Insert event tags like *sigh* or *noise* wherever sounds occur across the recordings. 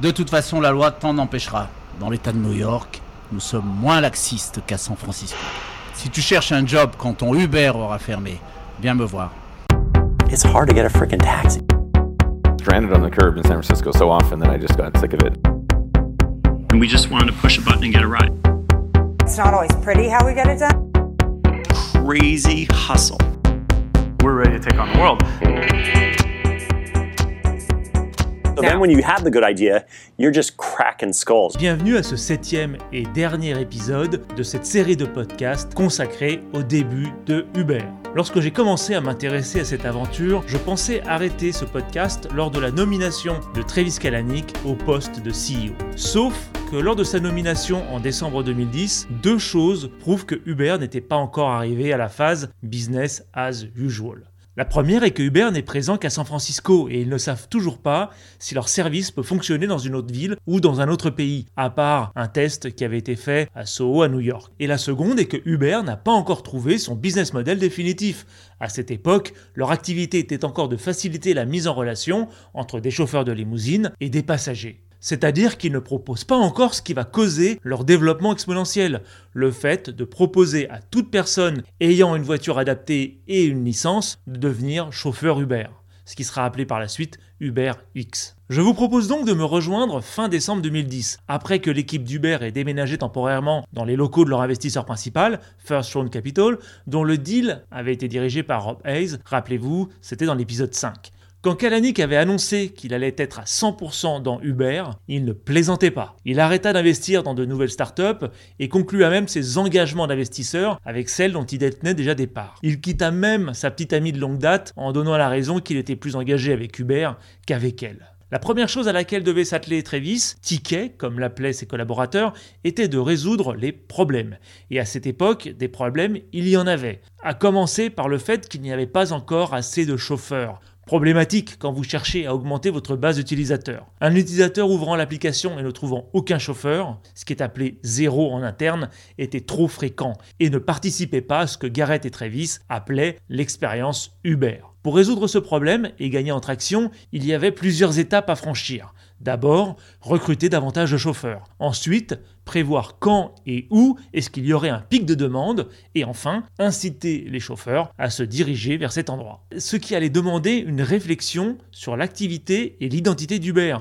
De toute façon, la loi t'en empêchera. Dans l'état de New York, nous sommes moins laxistes qu'à San Francisco. Si tu cherches un job quand ton Uber aura fermé, viens me voir. It's hard to get a freaking taxi. Stranded on the curb in San Francisco so often that I just got sick of it. And we just wanted to push a button and get a ride. It's not always pretty how we get it done. Crazy hustle. We're ready to take on the world. So then when you have the good idea, you're just cracking skulls. Bienvenue à ce septième et dernier épisode de cette série de podcasts consacrée au début de Uber. Lorsque j'ai commencé à m'intéresser à cette aventure, je pensais arrêter ce podcast lors de la nomination de Travis Kalanick au poste de CEO. Sauf que lors de sa nomination en décembre 2010, deux choses prouvent que Uber n'était pas encore arrivé à la phase business as usual. La première est que Uber n'est présent qu'à San Francisco et ils ne savent toujours pas si leur service peut fonctionner dans une autre ville ou dans un autre pays, à part un test qui avait été fait à Soho à New York. Et la seconde est que Uber n'a pas encore trouvé son business model définitif. À cette époque, leur activité était encore de faciliter la mise en relation entre des chauffeurs de limousine et des passagers. C'est-à-dire qu'ils ne proposent pas encore ce qui va causer leur développement exponentiel, le fait de proposer à toute personne ayant une voiture adaptée et une licence de devenir chauffeur Uber, ce qui sera appelé par la suite Uber X. Je vous propose donc de me rejoindre fin décembre 2010, après que l'équipe d'Uber ait déménagé temporairement dans les locaux de leur investisseur principal, First Round Capital, dont le deal avait été dirigé par Rob Hayes, rappelez-vous, c'était dans l'épisode 5. Quand Kalanick avait annoncé qu'il allait être à 100% dans Uber, il ne plaisantait pas. Il arrêta d'investir dans de nouvelles startups et conclua même ses engagements d'investisseurs avec celles dont il détenait déjà des parts. Il quitta même sa petite amie de longue date en donnant la raison qu'il était plus engagé avec Uber qu'avec elle. La première chose à laquelle devait s'atteler Travis, Ticket, comme l'appelaient ses collaborateurs, était de résoudre les problèmes. Et à cette époque, des problèmes, il y en avait. À commencer par le fait qu'il n'y avait pas encore assez de chauffeurs. Problématique quand vous cherchez à augmenter votre base d'utilisateurs. Un utilisateur ouvrant l'application et ne trouvant aucun chauffeur, ce qui est appelé zéro en interne, était trop fréquent et ne participait pas à ce que Garrett et Travis appelaient l'expérience Uber. Pour résoudre ce problème et gagner en traction, il y avait plusieurs étapes à franchir. D'abord, recruter davantage de chauffeurs. Ensuite, prévoir quand et où est-ce qu'il y aurait un pic de demande. Et enfin, inciter les chauffeurs à se diriger vers cet endroit. Ce qui allait demander une réflexion sur l'activité et l'identité d'Uber.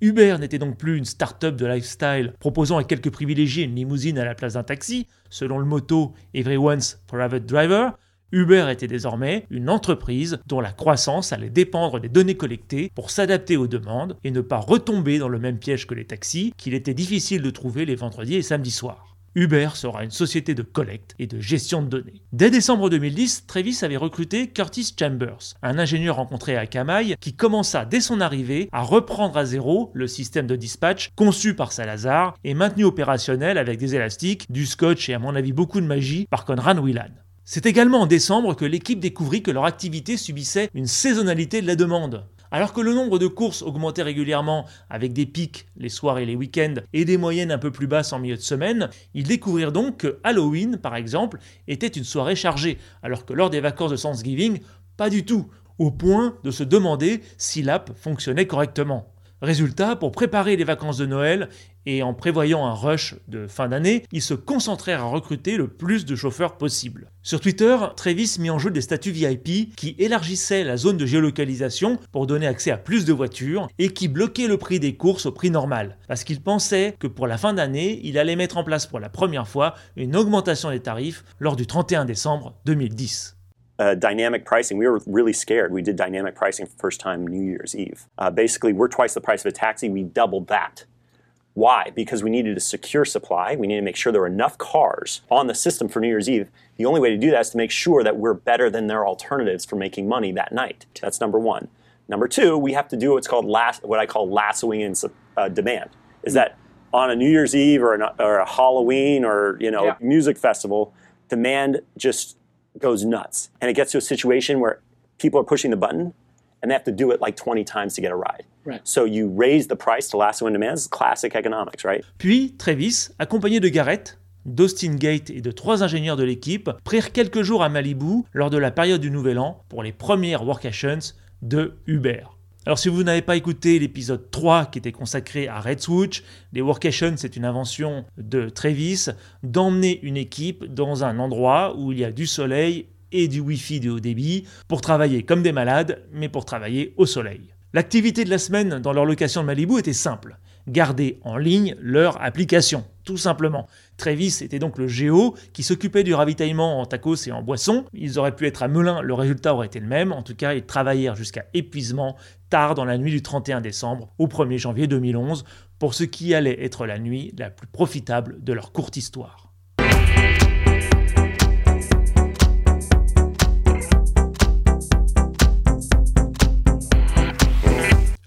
Uber n'était donc plus une start-up de lifestyle proposant à quelques privilégiés une limousine à la place d'un taxi, selon le motto Everyone's Private Driver, Uber était désormais une entreprise dont la croissance allait dépendre des données collectées pour s'adapter aux demandes et ne pas retomber dans le même piège que les taxis qu'il était difficile de trouver les vendredis et samedis soirs. Uber sera une société de collecte et de gestion de données. Dès décembre 2010, Travis avait recruté Curtis Chambers, un ingénieur rencontré à Camaï qui commença dès son arrivée à reprendre à zéro le système de dispatch conçu par Salazar et maintenu opérationnel avec des élastiques, du scotch et à mon avis beaucoup de magie par Conrad Whelan. C'est également en décembre que l'équipe découvrit que leur activité subissait une saisonnalité de la demande. Alors que le nombre de courses augmentait régulièrement avec des pics les soirs et les week-ends et des moyennes un peu plus basses en milieu de semaine, ils découvrirent donc que Halloween, par exemple, était une soirée chargée, alors que lors des vacances de Thanksgiving, pas du tout, au point de se demander si l'app fonctionnait correctement. Résultat, pour préparer les vacances de Noël et en prévoyant un rush de fin d'année, ils se concentrèrent à recruter le plus de chauffeurs possible. Sur Twitter, Travis mit en jeu des statuts VIP qui élargissaient la zone de géolocalisation pour donner accès à plus de voitures et qui bloquaient le prix des courses au prix normal, parce qu'il pensait que pour la fin d'année, il allait mettre en place pour la première fois une augmentation des tarifs lors du 31 décembre 2010. Uh, dynamic pricing. We were really scared. We did dynamic pricing for first time New Year's Eve. Uh, basically, we're twice the price of a taxi. We doubled that. Why? Because we needed a secure supply. We needed to make sure there were enough cars on the system for New Year's Eve. The only way to do that is to make sure that we're better than their alternatives for making money that night. That's number one. Number two, we have to do what's called las- what I call lassoing in uh, demand. Is that on a New Year's Eve or, an, or a Halloween or you know Yeah. music festival, demand just goes nuts, and it gets to a situation where people are pushing the button, and they have to do it like 20 times to get a ride. Right. So you raise the price to lasso in demand. It's classic economics, right? Puis Travis, accompagné de Garrett, d'Austin Gate et de trois ingénieurs de l'équipe, prirent quelques jours à Malibu lors de la période du Nouvel An pour les premières workations de Uber. Alors si vous n'avez pas écouté l'épisode 3 qui était consacré à Red Switch, les workations c'est une invention de Travis d'emmener une équipe dans un endroit où il y a du soleil et du Wi-Fi de haut débit pour travailler comme des malades, mais pour travailler au soleil. L'activité de la semaine dans leur location de Malibu était simple garder en ligne leur application, tout simplement. Travis était donc le géo qui s'occupait du ravitaillement en tacos et en boissons. Ils auraient pu être à Melun, le résultat aurait été le même. En tout cas, ils travaillèrent jusqu'à épuisement tard dans la nuit du 31 décembre au 1er janvier 2011 pour ce qui allait être la nuit la plus profitable de leur courte histoire.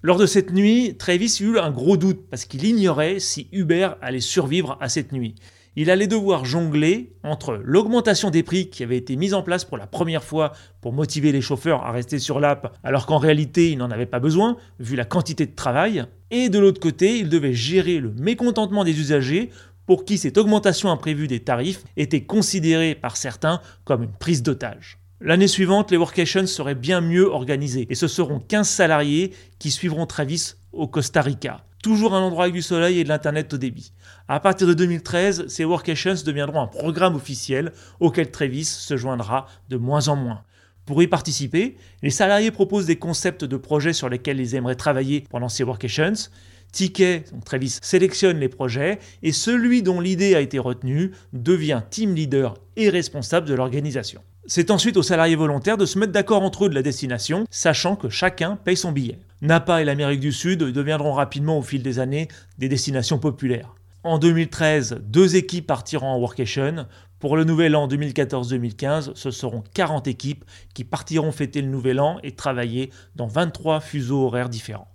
Lors de cette nuit, Travis eut un gros doute parce qu'il ignorait si Uber allait survivre à cette nuit. Il allait devoir jongler entre l'augmentation des prix qui avait été mise en place pour la première fois pour motiver les chauffeurs à rester sur l'app alors qu'en réalité ils n'en avaient pas besoin vu la quantité de travail, et de l'autre côté il devait gérer le mécontentement des usagers pour qui cette augmentation imprévue des tarifs était considérée par certains comme une prise d'otage. L'année suivante, les workations seraient bien mieux organisées et ce seront 15 salariés qui suivront Travis au Costa Rica. Toujours un endroit avec du soleil et de l'internet au débit. À partir de 2013, ces workations deviendront un programme officiel auquel Travis se joindra de moins en moins. Pour y participer, les salariés proposent des concepts de projets sur lesquels ils aimeraient travailler pendant ces workations. Ticket, donc Travis sélectionne les projets et celui dont l'idée a été retenue devient team leader et responsable de l'organisation. C'est ensuite aux salariés volontaires de se mettre d'accord entre eux de la destination, sachant que chacun paye son billet. Napa et l'Amérique du Sud deviendront rapidement au fil des années des destinations populaires. En 2013, deux équipes partiront en workation. Pour le nouvel an 2014-2015, ce seront 40 équipes qui partiront fêter le nouvel an et travailler dans 23 fuseaux horaires différents.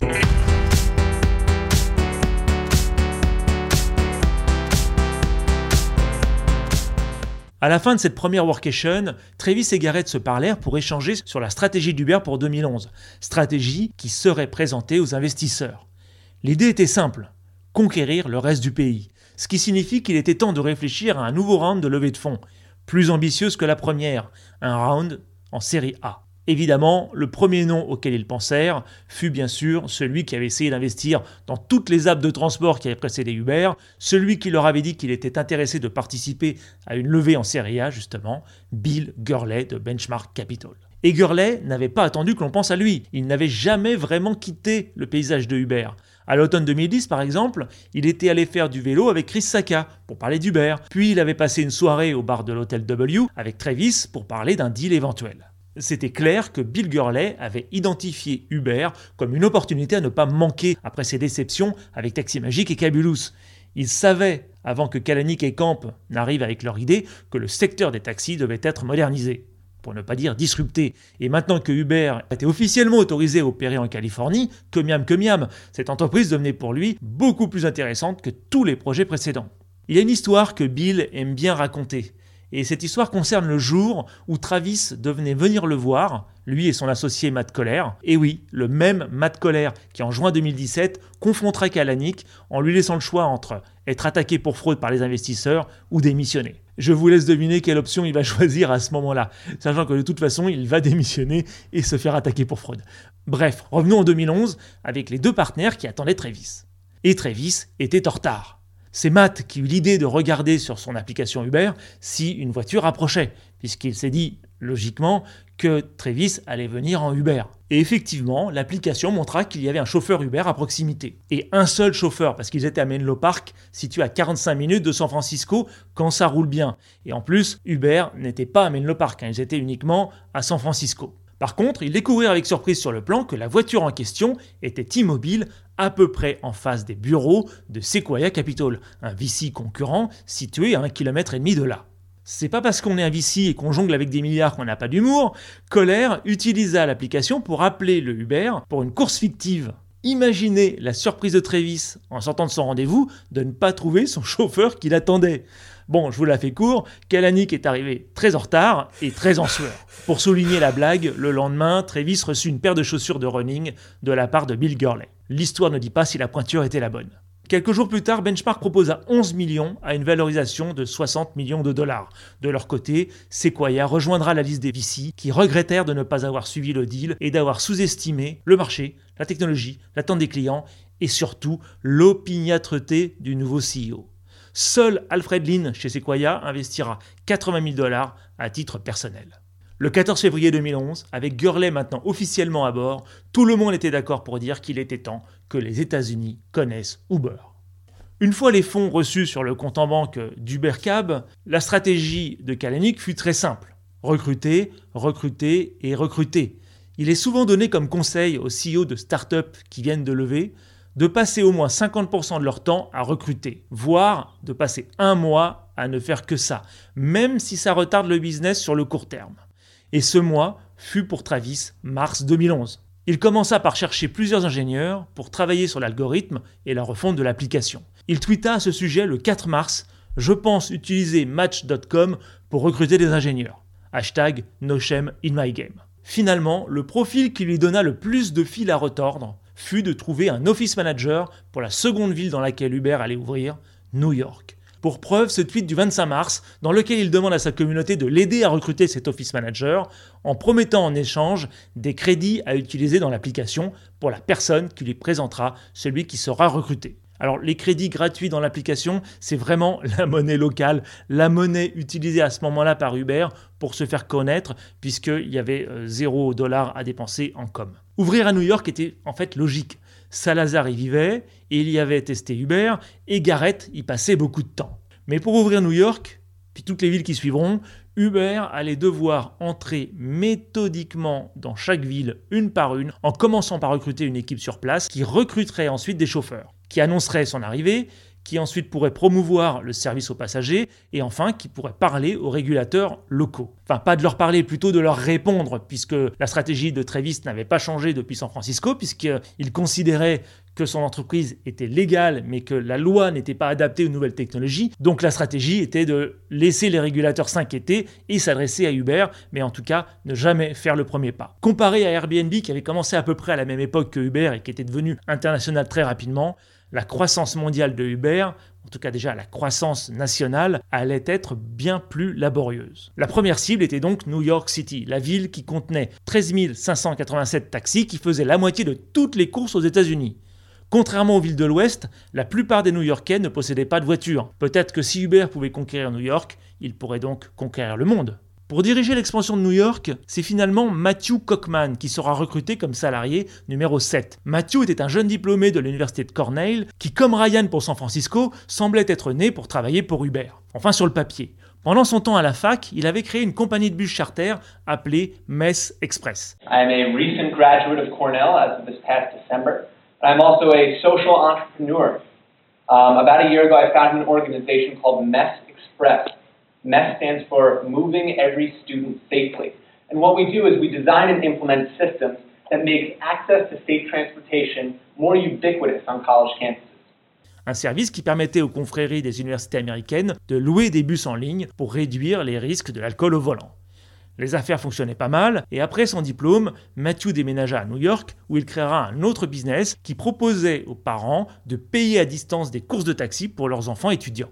À la fin de cette première workation, Travis et Garrett se parlèrent pour échanger sur la stratégie d'Uber pour 2011, stratégie qui serait présentée aux investisseurs. L'idée était simple, conquérir le reste du pays, ce qui signifie qu'il était temps de réfléchir à un nouveau round de levée de fonds, plus ambitieuse que la première, un round en série A. Évidemment, le premier nom auquel ils pensèrent fut bien sûr celui qui avait essayé d'investir dans toutes les apps de transport qui avaient précédé Uber, celui qui leur avait dit qu'il était intéressé de participer à une levée en série A, justement, Bill Gurley de Benchmark Capital. Et Gurley n'avait pas attendu que l'on pense à lui. Il n'avait jamais vraiment quitté le paysage de Uber. À l'automne 2010, par exemple, il était allé faire du vélo avec Chris Saka pour parler d'Uber. Puis il avait passé une soirée au bar de l'hôtel W avec Travis pour parler d'un deal éventuel. C'était clair que Bill Gurley avait identifié Uber comme une opportunité à ne pas manquer après ses déceptions avec Taxi Magic et Cabulus. Il savait, avant que Kalanick et Camp n'arrivent avec leur idée, que le secteur des taxis devait être modernisé, pour ne pas dire disrupté. Et maintenant que Uber était officiellement autorisé à opérer en Californie, que miam que miam, cette entreprise devenait pour lui beaucoup plus intéressante que tous les projets précédents. Il y a une histoire que Bill aime bien raconter. Et cette histoire concerne le jour où Travis devenait venir le voir, lui et son associé Matt Coller. Et oui, le même Matt Coller qui en juin 2017 confrontera Kalanick en lui laissant le choix entre être attaqué pour fraude par les investisseurs ou démissionner. Je vous laisse deviner quelle option il va *laughs* choisir à ce moment-là, sachant que de toute façon, il va démissionner et se faire attaquer pour fraude. Bref, revenons en 2011 avec les deux partenaires qui attendaient Travis. Et Travis était en retard. C'est Matt qui eut l'idée de regarder sur son application Uber si une voiture approchait, puisqu'il s'est dit logiquement que Travis allait venir en Uber. Et effectivement, l'application montra qu'il y avait un chauffeur Uber à proximité. Et un seul chauffeur, parce qu'ils étaient à Menlo Park, situé à 45 minutes de San Francisco, quand ça roule bien. Et en plus, Uber n'était pas à Menlo Park, hein, ils étaient uniquement à San Francisco. Par contre, ils découvrirent avec surprise sur le plan que la voiture en question était immobile à peu près en face des bureaux de Sequoia Capital, un VC concurrent situé à un kilomètre et demi de là. C'est pas parce qu'on est un VC et qu'on jongle avec des milliards qu'on n'a pas d'humour. Colère utilisa l'application pour appeler le Uber pour une course fictive. Imaginez la surprise de Travis en sortant de son rendez-vous de ne pas trouver son *laughs* chauffeur qui l'attendait. Bon, je vous la fais court, Kalanick est arrivé très en retard et très en sueur. Pour souligner la blague, le lendemain, Travis reçut une paire de chaussures de running de la part de Bill Gurley. L'histoire ne dit pas si la pointure était la bonne. Quelques jours plus tard, Benchmark propose à 11 millions à une valorisation de 60 millions de dollars. De leur côté, Sequoia rejoindra la liste des VC qui regrettèrent de ne pas avoir suivi le deal et d'avoir sous-estimé le marché, la technologie, l'attente des clients et surtout l'opiniâtreté du nouveau CEO. Seul Alfred Lin chez Sequoia investira 80 000 dollars à titre personnel. Le 14 février 2011, avec Gurley maintenant officiellement à bord, tout le monde était d'accord pour dire qu'il était temps que les États-Unis connaissent Uber. Une fois les fonds reçus sur le compte en banque d'Uber Cab, la stratégie de Kalanick fut très simple. Recruter, recruter et recruter. Il est souvent donné comme conseil aux CEO de start-up qui viennent de lever de passer au moins 50% de leur temps à recruter, voire de passer un mois à ne faire que ça, même si ça retarde le business sur le court terme. Et ce mois fut pour Travis mars 2011. Il commença par chercher plusieurs ingénieurs pour travailler sur l'algorithme et la refonte de l'application. Il tweeta à ce sujet le 4 mars Je pense utiliser Match.com pour recruter des ingénieurs. Hashtag No Shame in My Game. Finalement, le profil qui lui donna le plus de fil à retordre fut de trouver un office manager pour la seconde ville dans laquelle Uber allait ouvrir, New York. Pour preuve, ce tweet du 25 mars, dans lequel il demande à sa communauté de l'aider à recruter cet office manager, en promettant en échange des crédits à utiliser dans l'application pour la personne qui lui présentera celui qui sera recruté. Alors les crédits gratuits dans l'application, c'est vraiment *laughs* la monnaie locale, la monnaie utilisée à ce moment-là par Uber pour se faire connaître, puisqu'il y avait 0 euh, dollar à dépenser en com. Ouvrir à New York était en fait logique. Salazar y vivait, et il y avait testé Uber, et Garrett y passait beaucoup de temps. Mais pour ouvrir New York, puis toutes les villes qui suivront, Uber allait devoir entrer méthodiquement dans chaque ville, une par une, en commençant par recruter une équipe sur place qui recruterait ensuite des chauffeurs, qui annoncerait son arrivée, qui ensuite pourrait promouvoir le service aux passagers et enfin qui pourrait parler aux régulateurs locaux. Enfin, pas de leur parler, plutôt de leur répondre, puisque la stratégie de Travis n'avait pas changé depuis San Francisco, puisqu'il considérait que son entreprise était légale, mais que la loi n'était pas adaptée aux nouvelles technologies. Donc la stratégie était de laisser les régulateurs s'inquiéter et s'adresser à Uber, mais en tout cas ne jamais faire le premier pas. Comparé à Airbnb, qui avait commencé à peu près à la même époque que Uber et qui était devenu international très rapidement, la croissance mondiale de Uber, en tout cas déjà la croissance nationale, allait être bien plus laborieuse. La première cible était donc New York City, la ville qui contenait 13 587 taxis qui faisaient la moitié de toutes les courses aux États-Unis. Contrairement aux villes de l'Ouest, la plupart des New-Yorkais ne possédaient pas de voiture. Peut-être que si Uber pouvait conquérir New York, il pourrait donc conquérir le monde. Pour diriger l'expansion de New York, c'est finalement Matthew Cockman qui sera recruté comme salarié numéro 7. Matthew était un jeune diplômé de l'université de Cornell qui, comme Ryan pour San Francisco, semblait être né pour travailler pour Uber. Enfin sur le papier. Pendant son temps à la fac, il avait créé une compagnie de bus charter appelée Mess Express. I'm a recent graduate of Cornell as of this past December. I'm also a social entrepreneur. Um, about a year ago, I founded an organization called Mess Express. MESS stands for Moving Every Student Safely. And what we do is we design and implement systems that make access to safe transportation more ubiquitous on college campuses. Un service qui permettait aux confréries des universités américaines de louer des bus en ligne pour réduire les risques de l'alcool au volant. Les affaires fonctionnaient pas mal, et après son diplôme, Matthew déménagea à New York, où il créera un autre business qui proposait aux parents de payer à distance des courses de taxi pour leurs enfants étudiants.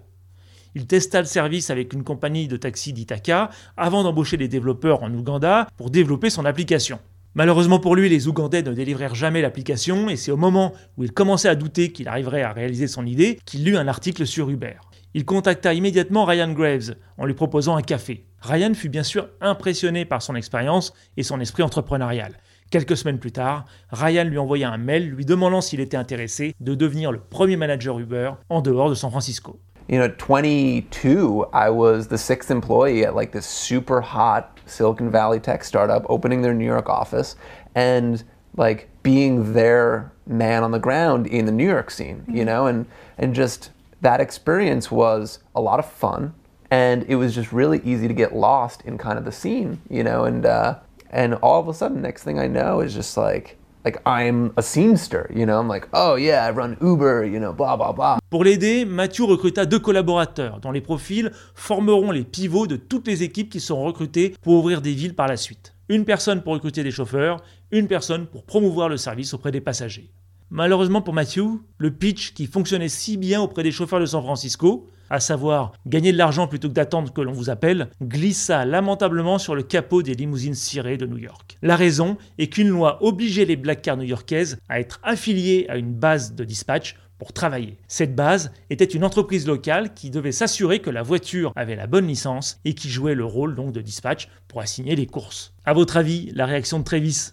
Il testa le service avec une compagnie de taxi d'Itaka avant d'embaucher des développeurs en Ouganda pour développer son application. Malheureusement pour lui, les Ougandais ne délivrèrent jamais l'application et c'est au moment où il commençait à douter qu'il arriverait à réaliser son idée qu'il lut un article sur Uber. Il contacta immédiatement Ryan Graves en lui proposant un café. Ryan fut bien sûr impressionné par son expérience et son esprit entrepreneurial. Quelques semaines plus tard, Ryan lui envoya un mail lui demandant s'il était intéressé de devenir le premier manager Uber en dehors de San Francisco. You know, 22, I was the sixth employee at like this super hot Silicon Valley tech startup opening their New York office and like being their man on the ground in the New York scene, you know, and and just that experience was a lot of fun and it was just really easy to get lost in kind of the scene, you know, and uh, and all of a sudden next thing I know is just like like I'm a seamster, you know, I'm like, oh yeah, I run Uber, you know, blah blah blah. Pour l'aider, Mathieu recruta deux collaborateurs dont les profils formeront les pivots de toutes les équipes qui seront recrutées pour ouvrir des villes par la suite. Une personne pour recruter des chauffeurs, une personne pour promouvoir le service auprès des passagers. Malheureusement pour Matthew, le pitch qui fonctionnait si bien auprès des chauffeurs de San Francisco, à savoir gagner de l'argent plutôt que d'attendre que l'on vous appelle, glissa lamentablement sur le capot des limousines cirées de New York. La raison est qu'une loi obligeait les black cars new-yorkaises à être affiliées à une base de dispatch pour travailler. Cette base était une entreprise locale qui devait s'assurer que la voiture avait la bonne licence et qui jouait le rôle de dispatch pour assigner les courses. À votre avis, la réaction de Travis?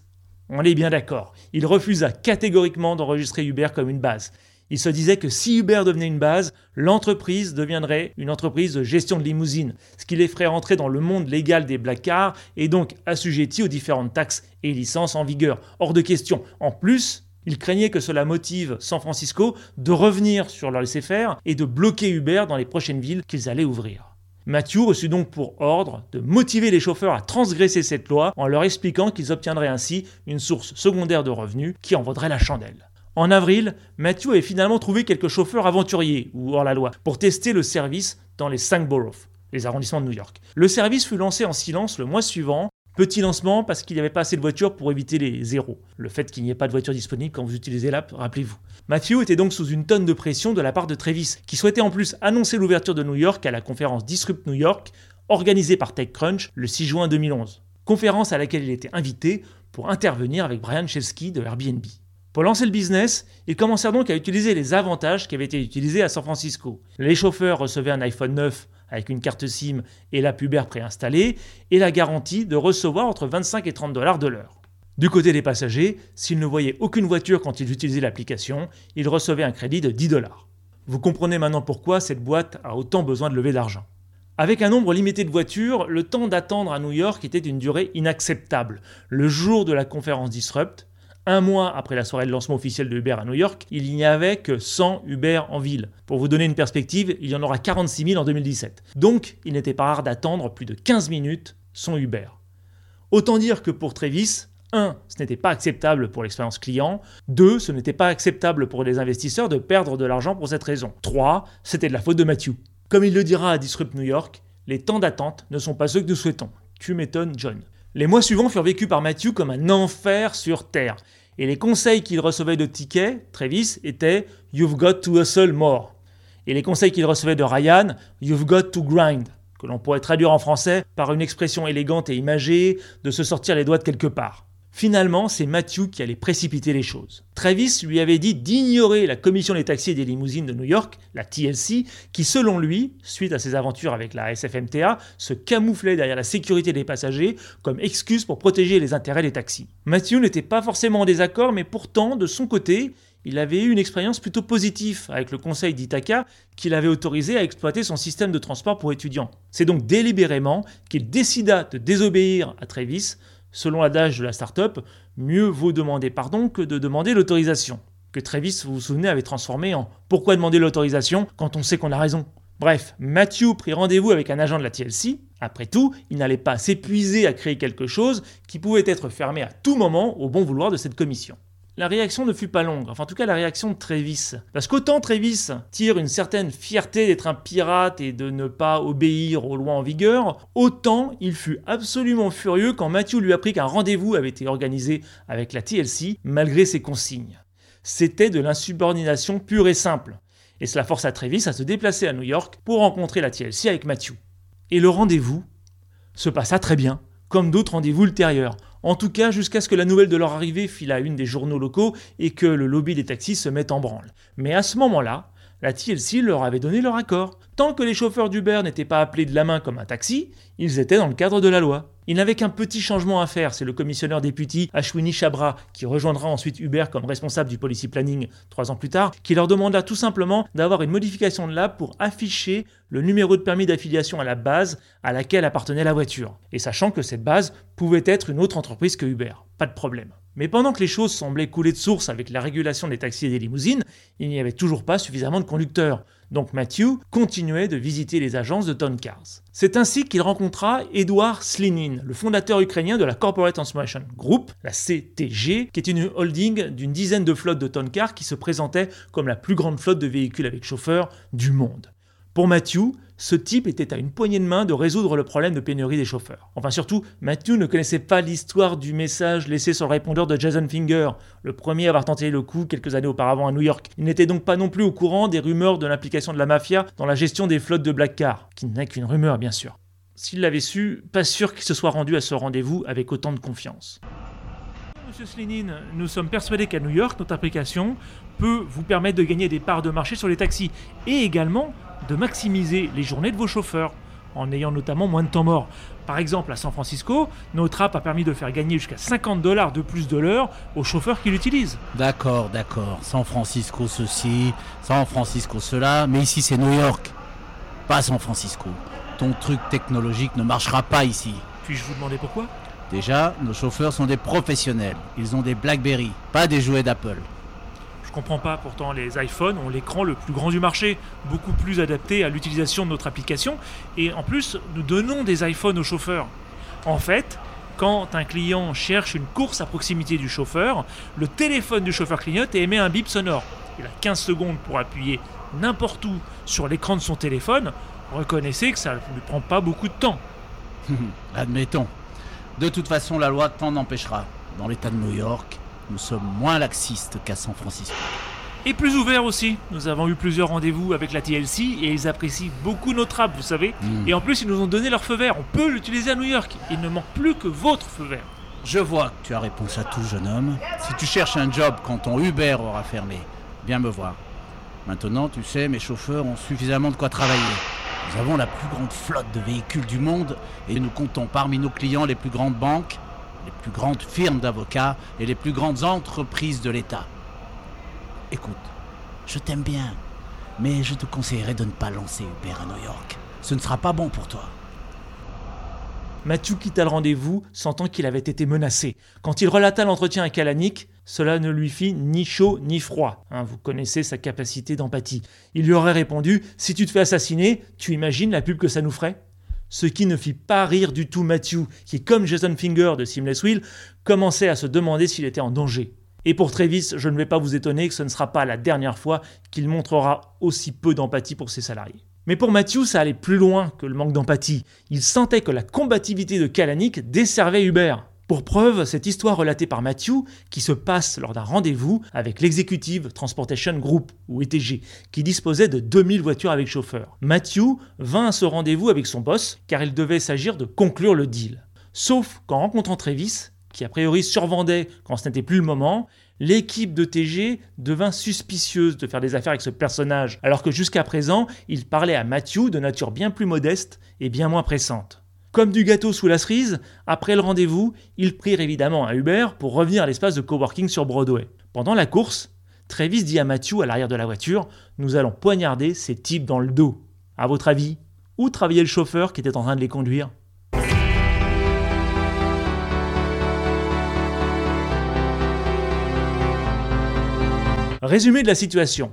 On est bien d'accord. Il refusa catégoriquement d'enregistrer Uber comme une base. Il se disait que si Uber devenait une base, l'entreprise deviendrait une entreprise de gestion de limousine, ce qui les ferait rentrer dans le monde légal des black cars et donc assujetti aux différentes taxes et licences en vigueur. Hors de question. En plus, il craignait que cela motive San Francisco de revenir sur leur laisser-faire et de bloquer Uber dans les prochaines villes qu'ils allaient ouvrir. Matthew reçut donc pour ordre de motiver les chauffeurs à transgresser cette loi en leur expliquant qu'ils obtiendraient ainsi une source secondaire de revenus qui en vaudrait la chandelle. En avril, Matthew avait finalement trouvé quelques chauffeurs aventuriers, ou hors la loi, pour tester le service dans les cinq boroughs, les arrondissements de New York. Le service fut lancé en silence le mois suivant. Petit lancement parce qu'il n'y avait pas assez de voitures pour éviter les zéros. Le fait qu'il n'y ait pas de voiture disponible quand vous utilisez l'app, rappelez-vous. Matthew était donc sous une tonne de pression de la part de Travis, qui souhaitait en plus annoncer l'ouverture de New York à la conférence Disrupt New York, organisée par TechCrunch le 6 juin 2011. Conférence à laquelle il était invité pour intervenir avec Brian Chesky de Airbnb. Pour lancer le business, ils commencèrent donc à utiliser les avantages qui avaient été utilisés à San Francisco. Les chauffeurs recevaient un iPhone 9 avec une carte SIM et la Uber préinstallée, et la garantie de recevoir entre 25 et 30 dollars de l'heure. Du côté des passagers, s'ils ne voyaient aucune voiture quand ils utilisaient l'application, ils recevaient un crédit de 10 dollars. Vous comprenez maintenant pourquoi cette boîte a autant besoin de lever d'argent. Avec un nombre limité de voitures, le temps d'attendre à New York était d'une durée inacceptable. Le jour de la conférence Disrupt, un mois après la soirée de lancement officiel de Uber à New York, il n'y avait que 100 Uber en ville. Pour vous donner une perspective, il y en aura 46 000 en 2017. Donc, il n'était pas rare d'attendre plus de 15 minutes son Uber. Autant dire que pour Travis, 1. Ce n'était pas acceptable pour l'expérience client. 2. Ce n'était pas acceptable pour les investisseurs de perdre de l'argent pour cette raison. 3. C'était de la faute de Matthew. Comme il le dira à Disrupt New York, les temps d'attente ne sont pas ceux que nous souhaitons. Tu m'étonnes, John. Les mois suivants furent vécus par Matthew comme un enfer sur Terre. Et les conseils qu'il recevait de Ticket, Travis, étaient You've got to hustle more. Et les conseils qu'il recevait de Ryan, You've got to grind, que l'on pourrait traduire en français par une expression élégante et imagée de se sortir les doigts de quelque part. Finalement, c'est Matthew qui allait précipiter les choses. Travis lui avait dit d'ignorer la commission des taxis et des limousines de New York, la TLC, qui selon lui, suite à ses aventures avec la SFMTA, se camouflait derrière la sécurité des passagers comme excuse pour protéger les intérêts des taxis. Matthew n'était pas forcément en désaccord, mais pourtant, de son côté, il avait eu une expérience plutôt positive avec le conseil d'Ithaca qui l'avait autorisé à exploiter son système de transport pour étudiants. C'est donc délibérément qu'il décida de désobéir à Travis Selon l'adage de la startup, mieux vaut demander pardon que de demander l'autorisation. Que Travis, vous vous souvenez, avait transformé en pourquoi demander l'autorisation quand on sait qu'on a raison? Bref, Matthew prit rendez-vous avec un agent de la TLC. Après tout, il n'allait pas s'épuiser à créer quelque chose qui pouvait être fermé à tout moment au bon vouloir de cette commission la réaction ne fut pas longue. Enfin, en tout cas, la réaction de Travis. Parce qu'autant Travis tire une certaine fierté d'être un pirate et de ne pas obéir aux lois en vigueur, autant il fut absolument furieux quand Matthew lui apprit qu'un rendez-vous avait été organisé avec la TLC malgré ses consignes. C'était de l'insubordination pure et simple. Et cela força Travis à se déplacer à New York pour rencontrer la TLC avec Matthew. Et le rendez-vous se passa très bien, comme d'autres rendez-vous ultérieurs. En tout cas, jusqu'à ce que la nouvelle de leur arrivée file à une des journaux locaux et que le lobby des taxis se mette en branle. Mais à ce moment-là, la TLC leur avait donné leur accord. Tant que les chauffeurs d'Uber n'étaient pas appelés de la main comme un taxi, ils étaient dans le cadre de la loi. Il n'avait qu'un petit changement à faire, c'est le commissionnaire député Ashwini Chabra, qui rejoindra ensuite Uber comme responsable du policy planning trois ans plus tard, qui leur demanda tout simplement d'avoir une modification de l'app pour afficher le numéro de permis d'affiliation à la base à laquelle appartenait la voiture, et sachant que cette base pouvait être une autre entreprise que Uber. Pas de problème. Mais pendant que les choses semblaient couler de source avec la régulation des taxis et des limousines, il n'y avait toujours pas suffisamment de conducteurs. Donc Matthew continuait de visiter les agences de Ton Cars. C'est ainsi qu'il rencontra Edouard Slinin, le fondateur ukrainien de la Corporate Transformation Group, la CTG, qui est une holding d'une dizaine de flottes de Ton Cars qui se présentait comme la plus grande flotte de véhicules avec chauffeur du monde. Pour Matthew, ce type était à une poignée de main de résoudre le problème de pénurie des chauffeurs. Enfin surtout, Matthew ne connaissait pas l'histoire du message laissé sur le répondeur de Jason Finger, le premier à avoir tenté le coup quelques années auparavant à New York. Il n'était donc pas non plus au courant des rumeurs de l'implication de la mafia dans la gestion des flottes de black car, qui n'est qu'une rumeur bien sûr. S'il l'avait su, pas sûr qu'il se soit rendu à ce rendez-vous avec autant de confiance. Monsieur Slenine, nous sommes persuadés qu'à New York, notre application peut vous permettre de gagner des parts de marché sur les taxis et également de maximiser les journées de vos chauffeurs en ayant notamment moins de temps mort. Par exemple, à San Francisco, notre app a permis de faire gagner jusqu'à 50 dollars de plus de l'heure aux chauffeurs qui l'utilisent. D'accord, d'accord. San Francisco ceci, San Francisco cela, mais ici c'est New York, pas San Francisco. Ton truc technologique ne marchera pas ici. Puis-je vous demander pourquoi? Déjà, nos chauffeurs sont des professionnels. Ils ont des BlackBerry, pas des jouets d'Apple. Je comprends pas, pourtant les iPhones ont l'écran le plus grand du marché, beaucoup plus adapté à l'utilisation de notre application, et en plus, nous donnons des iPhones aux chauffeurs. En fait, quand un client cherche une course à proximité du chauffeur, le téléphone du chauffeur clignote et émet un bip sonore. Il a 15 secondes pour appuyer n'importe où sur l'écran de son téléphone. Reconnaissez que ça ne prend pas beaucoup de temps. *laughs* Admettons. De toute façon, la loi t'en empêchera. Dans l'État de New York, nous sommes moins laxistes qu'à San Francisco. Et plus ouvert aussi. Nous avons eu plusieurs rendez-vous avec la TLC et ils apprécient beaucoup notre app, vous savez. Mm. Et en plus, ils nous ont donné leur feu vert. On peut l'utiliser à New York. Il ne manque plus que votre feu vert. Je vois que tu as réponse à tout, jeune homme. Si tu cherches un job quand ton Uber aura fermé, viens me voir. Maintenant, tu sais, mes chauffeurs ont suffisamment de quoi travailler. Nous avons la plus grande flotte de véhicules du monde et nous comptons parmi nos clients les plus grandes banques, les plus grandes firmes d'avocats et les plus grandes entreprises de l'État. Écoute, je t'aime bien, mais je te conseillerais de ne pas lancer Uber à New York. Ce ne sera pas bon pour toi. Mathieu quitta le rendez-vous, sentant qu'il avait été menacé. Quand il relata l'entretien à Kalanick, cela ne lui fit ni chaud ni froid. Hein, vous connaissez sa capacité d'empathie. Il lui aurait répondu Si tu te fais assassiner, tu imagines la pub que ça nous ferait? Ce qui ne fit pas rire du tout Matthew, qui, comme Jason Finger de Seamless Wheel, commençait à se demander s'il était en danger. Et pour Travis, je ne vais pas vous étonner que ce ne sera pas la dernière fois qu'il montrera aussi peu d'empathie pour ses salariés. Mais pour Matthew, ça allait plus loin que le manque d'empathie. Il sentait que la combativité de Kalanick desservait Hubert. Pour preuve, cette histoire relatée par Matthew, qui se passe lors d'un rendez-vous avec l'Executive Transportation Group, ou ETG, qui disposait de 2000 voitures avec chauffeur. Matthew vint à ce rendez-vous avec son boss, car il devait s'agir de conclure le deal. Sauf qu'en rencontrant Travis, qui a priori survendait quand ce n'était plus le moment, l'équipe de TG devint suspicieuse de faire des affaires avec ce personnage, alors que jusqu'à présent, il parlait à Matthew de nature bien plus modeste et bien moins pressante. Comme du gâteau sous la cerise, après le rendez-vous, ils prirent évidemment un Uber pour revenir à l'espace de coworking sur Broadway. Pendant la course, Travis dit à Matthew à l'arrière de la voiture Nous allons poignarder ces types dans le dos. À votre avis, où travaillait le chauffeur qui était en train de les conduire? Résumé de la situation.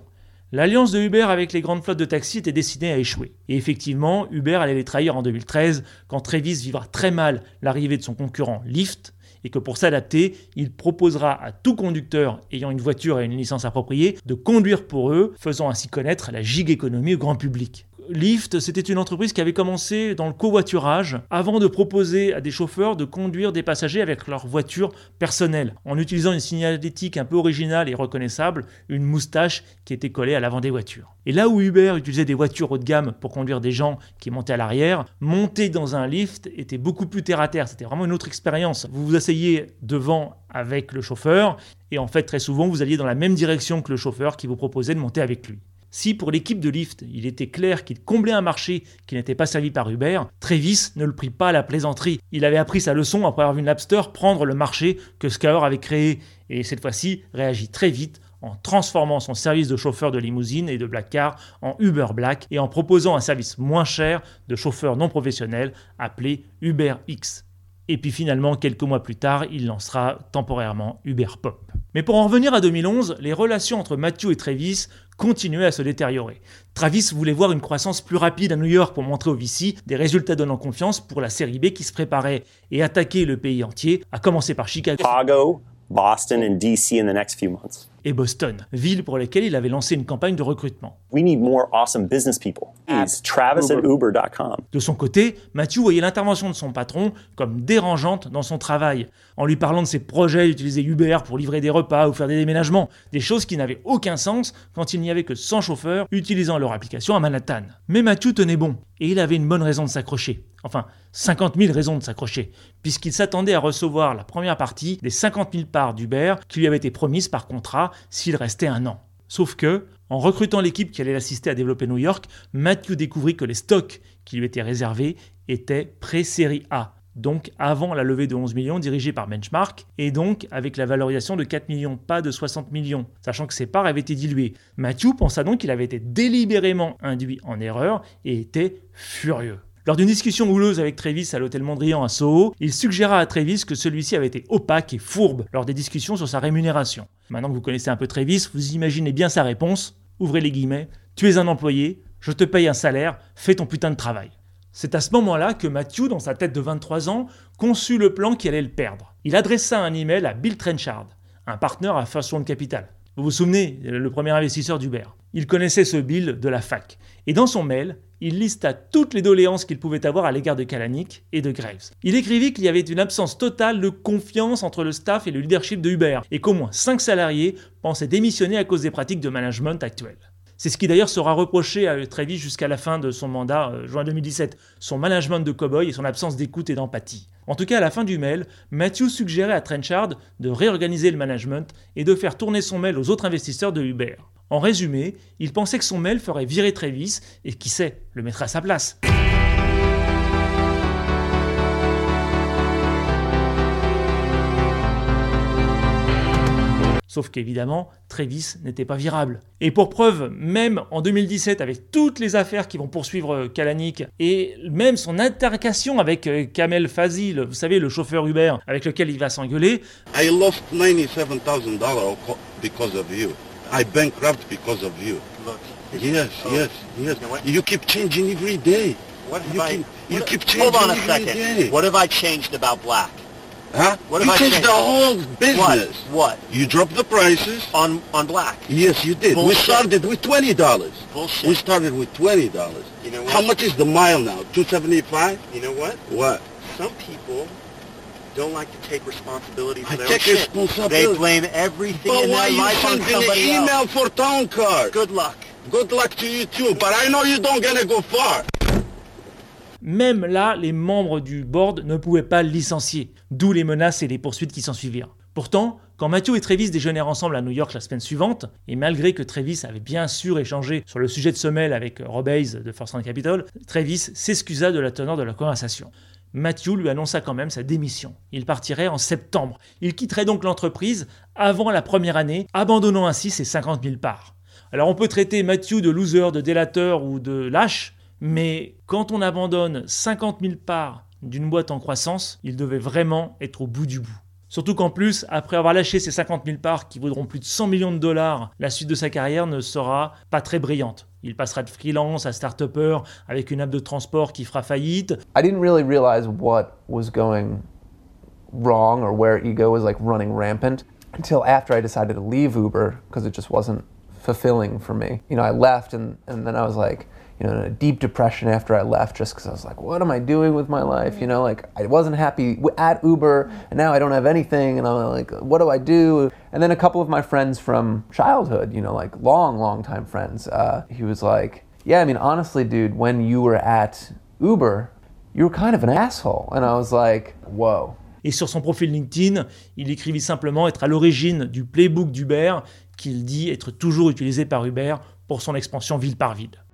L'alliance de Uber avec les grandes flottes de taxis était destinée à échouer. Et effectivement, Uber allait les trahir en 2013 quand Travis vivra très mal l'arrivée de son concurrent Lyft et que pour s'adapter, il proposera à tout conducteur ayant une voiture et une licence appropriée de conduire pour eux, faisant ainsi connaître la giga économie au grand public. Lyft, c'était une entreprise qui avait commencé dans le covoiturage avant de proposer à des chauffeurs de conduire des passagers avec leur voiture personnelle, en utilisant une signalétique un peu originale et reconnaissable, une moustache qui était collée à l'avant des voitures. Et là où Uber utilisait des voitures haut de gamme pour conduire des gens qui montaient à l'arrière, monter dans un lift était beaucoup plus terre à terre. C'était vraiment une autre expérience. Vous vous asseyez devant avec le chauffeur et en fait très souvent vous alliez dans la même direction que le chauffeur qui vous proposait de monter avec lui. Si pour l'équipe de Lyft, il était clair qu'il comblait un marché qui n'était pas servi par Uber, Travis ne le prit pas à la plaisanterie. Il avait appris sa leçon après avoir vu Napster prendre le marché que Skyr avait créé et cette fois-ci réagit très vite en transformant son service de chauffeur de limousine et de black car en Uber Black et en proposant un service moins cher de chauffeur non professionnel appelé Uber X. Et puis finalement, quelques mois plus tard, il lancera temporairement Uber Pop. Mais pour en revenir à 2011, les relations entre Matthew et Travis continuaient à se détériorer. Travis voulait voir une croissance plus rapide à New York pour montrer au VC des résultats donnant confiance pour la série B qui se préparait et attaquer le pays entier, à commencer par Chicago. Boston, and DC in the next few months. Et Boston, villes pour lesquelles il avait lancé une campagne de recrutement. We need more awesome business people. Please, Travis at Uber.com. De son côté, Matthew voyait l'intervention de son patron comme dérangeante dans son travail, en lui parlant de ses projets d'utiliser Uber pour livrer des repas ou faire des déménagements, des choses qui n'avaient aucun sens quand il n'y avait que 100 chauffeurs utilisant leur application à Manhattan. Mais Matthew tenait bon, et il avait une bonne raison de s'accrocher. Enfin, 50 000 raisons de s'accrocher, puisqu'il s'attendait à recevoir la première partie des 50 000 parts d'Uber qui lui avaient été promises par contrat s'il restait un an. Sauf que, en recrutant l'équipe qui allait l'assister à développer New York, Matthew découvrit que les stocks qui lui étaient réservés étaient pré-série A, donc avant la levée de 11 millions dirigée par Benchmark, et donc avec la valorisation de 4 millions, pas de 60 millions, sachant que ses parts avaient été diluées. Matthew pensa donc qu'il avait été délibérément induit en erreur et était furieux. Lors d'une discussion houleuse avec Travis à l'hôtel Mondrian à Soho, il suggéra à Travis que celui-ci avait été opaque et fourbe lors des discussions sur sa rémunération. Maintenant que vous connaissez un peu Travis, vous imaginez bien sa réponse. Ouvrez les guillemets. Tu es un employé, je te paye un salaire, fais ton putain de travail. C'est à ce moment-là que Matthew, dans sa tête de 23 ans, conçut le plan qui allait le perdre. Il adressa un email à Bill Trenchard, un partenaire à First Round Capital. Vous vous souvenez, le premier investisseur d'Uber. Il connaissait ce Bill de la fac. Et dans son mail, il lista toutes les doléances qu'il pouvait avoir à l'égard de Kalanick et de Graves. Il écrivit qu'il y avait une absence totale de confiance entre le staff et le leadership de Uber, et qu'au moins 5 salariés pensaient démissionner à cause des pratiques de management actuelles. C'est ce qui d'ailleurs sera reproché à Travis jusqu'à la fin de son mandat, euh, juin 2017, son management de cow-boy et son absence d'écoute et d'empathie. En tout cas, à la fin du mail, Matthew suggérait à Trenchard de réorganiser le management et de faire tourner son mail aux autres investisseurs de Uber. En résumé, il pensait que son mail ferait virer Travis et qui sait, le mettrait à sa place. Sauf qu'évidemment, Travis n'était pas virable. Et pour preuve, même en 2017, avec toutes les affaires qui vont poursuivre euh, Kalanick, et même son altercation avec euh, Kamel Fazil, vous savez, le chauffeur Uber, avec lequel il va s'engueuler. I lost $97,000 because of you. I bankrupt because of you. Look. Yes, Oh. yes, yes. You know what? You keep changing every day. What have You I... keep- you keep hold on a changing second. day. What have I changed about black? Huh? What you changed? the whole business. What? What? You dropped the prices. On on black. Yes, you did. We started with twenty dollars. Bullshit. We started with twenty dollars. You know what? How much is the mile now? Two seventy-five. You know what? What? Some people don't like to take responsibility for I their take own responsibility. They blame everything But in their life on somebody an email else. for town card? Good luck. Good luck to you too. But I know you don't gonna go far. Même là, les membres du board ne pouvaient pas licencier, d'où les menaces et les poursuites qui s'ensuivirent. Pourtant, quand Matthew et Travis déjeunèrent ensemble à New York la semaine suivante, et malgré que Travis avait bien sûr échangé sur le sujet de mail avec Rob Hayes de First Round Capital, Travis s'excusa de la teneur de la conversation. Matthew lui annonça quand même sa démission. Il partirait en septembre. Il quitterait donc l'entreprise avant la première année, abandonnant ainsi ses 50 000 parts. Alors on peut traiter Matthew de loser, de délateur ou de lâche, mais quand on abandonne 50 000 parts d'une boîte en croissance, il devait vraiment être au bout du bout. Surtout qu'en plus, après avoir lâché ces 50 000 parts qui vaudront plus de 100 millions de dollars, la suite de sa carrière ne sera pas très brillante. Il passera de freelance à start-upper avec une app de transport qui fera faillite. I didn't really realize what was going wrong or where ego was like running rampant until after I decided to leave Uber because it just wasn't fulfilling for me. You know, I left and, and then I was like, you know, in a deep depression after I left just because I was like, what am I doing with my life? You know, like I wasn't happy at Uber and now I don't have anything and I'm like, what do I do? And then a couple of my friends from childhood, you know, like long, long time friends, uh, he was like, yeah, I mean, honestly, dude, when you were at Uber, you were kind of an asshole. And I was like, whoa. Et sur son profil LinkedIn, il écrivit simplement être à l'origine du playbook d'Uber qu'il dit être toujours utilisé par Uber pour son expansion ville par ville.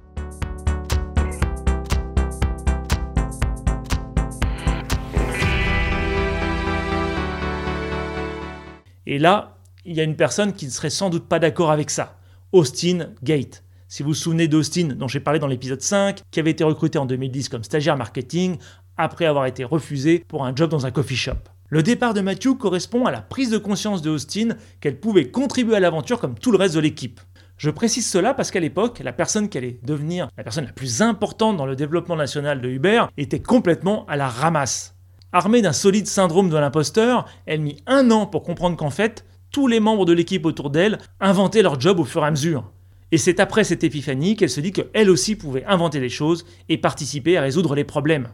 Et là, il y a une personne qui ne serait sans doute pas d'accord avec ça. Austin Gate. Si vous vous souvenez d'Austin, dont j'ai parlé dans l'épisode 5, qui avait été recruté en 2010 comme stagiaire marketing, après avoir été refusé pour un job dans un coffee shop. Le départ de Matthew correspond à la prise de conscience de Austin qu'elle pouvait contribuer à l'aventure comme tout le reste de l'équipe. Je précise cela parce qu'à l'époque, la personne qui allait devenir la personne la plus importante dans le développement national de Uber était complètement à la ramasse. Armée d'un solide syndrome de l'imposteur, elle mit un an pour comprendre qu'en fait, tous les membres de l'équipe autour d'elle inventaient leur job au fur et à mesure. Et c'est après cette épiphanie qu'elle se dit qu'elle aussi pouvait inventer des choses et participer à résoudre les problèmes.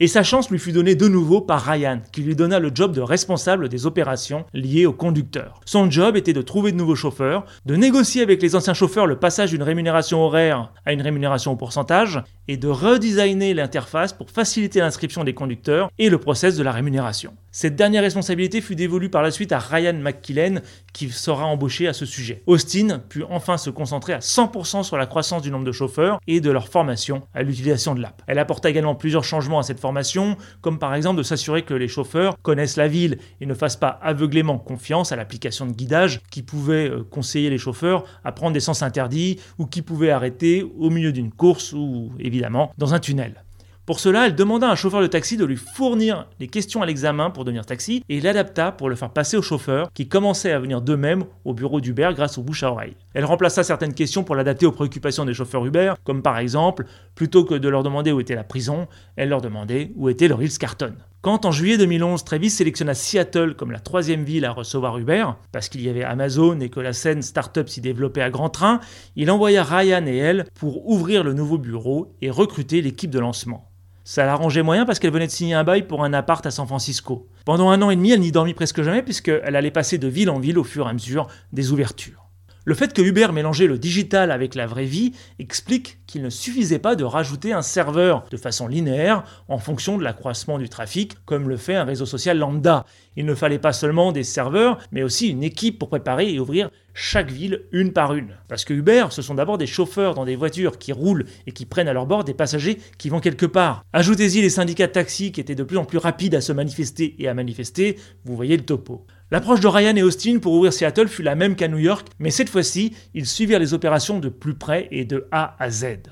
Et sa chance lui fut donnée de nouveau par Ryan, qui lui donna le job de responsable des opérations liées aux conducteurs. Son job était de trouver de nouveaux chauffeurs, de négocier avec les anciens chauffeurs le passage d'une rémunération horaire à une rémunération au pourcentage, et de redesigner l'interface pour faciliter l'inscription des conducteurs et le process de la rémunération. Cette dernière responsabilité fut dévolue par la suite à Ryan McKillen, qui sera embauché à ce sujet. Austin put enfin se concentrer à 100% sur la croissance du nombre de chauffeurs et de leur formation à l'utilisation de l'app. Elle apporta également plusieurs changements à cette formation, comme par exemple de s'assurer que les chauffeurs connaissent la ville et ne fassent pas aveuglément confiance à l'application de guidage qui pouvait euh, conseiller les chauffeurs à prendre des sens interdits ou qui pouvait arrêter au milieu d'une course ou évidemment dans un tunnel. Pour cela, elle demanda à un chauffeur de taxi de lui fournir les questions à l'examen pour devenir taxi et l'adapta pour le faire passer au chauffeur qui commençait à venir d'eux-mêmes au bureau d'Uber grâce au bouche à oreille. Elle remplaça certaines questions pour l'adapter aux préoccupations des chauffeurs Uber, comme par exemple, plutôt que de leur demander où était la prison, elle leur demandait où était le Ritz Carton. Quand en juillet 2011, Travis sélectionna Seattle comme la troisième ville à recevoir Uber, parce qu'il y avait Amazon et que la scène startup s'y développait à grand train, il envoya Ryan et elle pour ouvrir le nouveau bureau et recruter l'équipe de lancement. Ça l'arrangeait moyen parce qu'elle venait de signer un bail pour un appart à San Francisco. Pendant un an et demi, elle n'y dormit presque jamais puisqu'elle allait passer de ville en ville au fur et à mesure des ouvertures. Le fait que Uber mélangeait le digital avec la vraie vie explique qu'il ne suffisait pas de rajouter un serveur de façon linéaire en fonction de l'accroissement du trafic, comme le fait un réseau social lambda. Il ne fallait pas seulement des serveurs, mais aussi une équipe pour préparer et ouvrir chaque ville une par une. Parce que Uber, ce sont d'abord des chauffeurs dans des voitures qui roulent et qui prennent à leur bord des passagers qui vont quelque part. Ajoutez-y les syndicats de taxi qui étaient de plus en plus rapides à se manifester et à manifester, vous voyez le topo. L'approche de Ryan et Austin pour ouvrir Seattle fut la même qu'à New York, mais cette fois-ci, ils suivirent les opérations de plus près et de A à Z.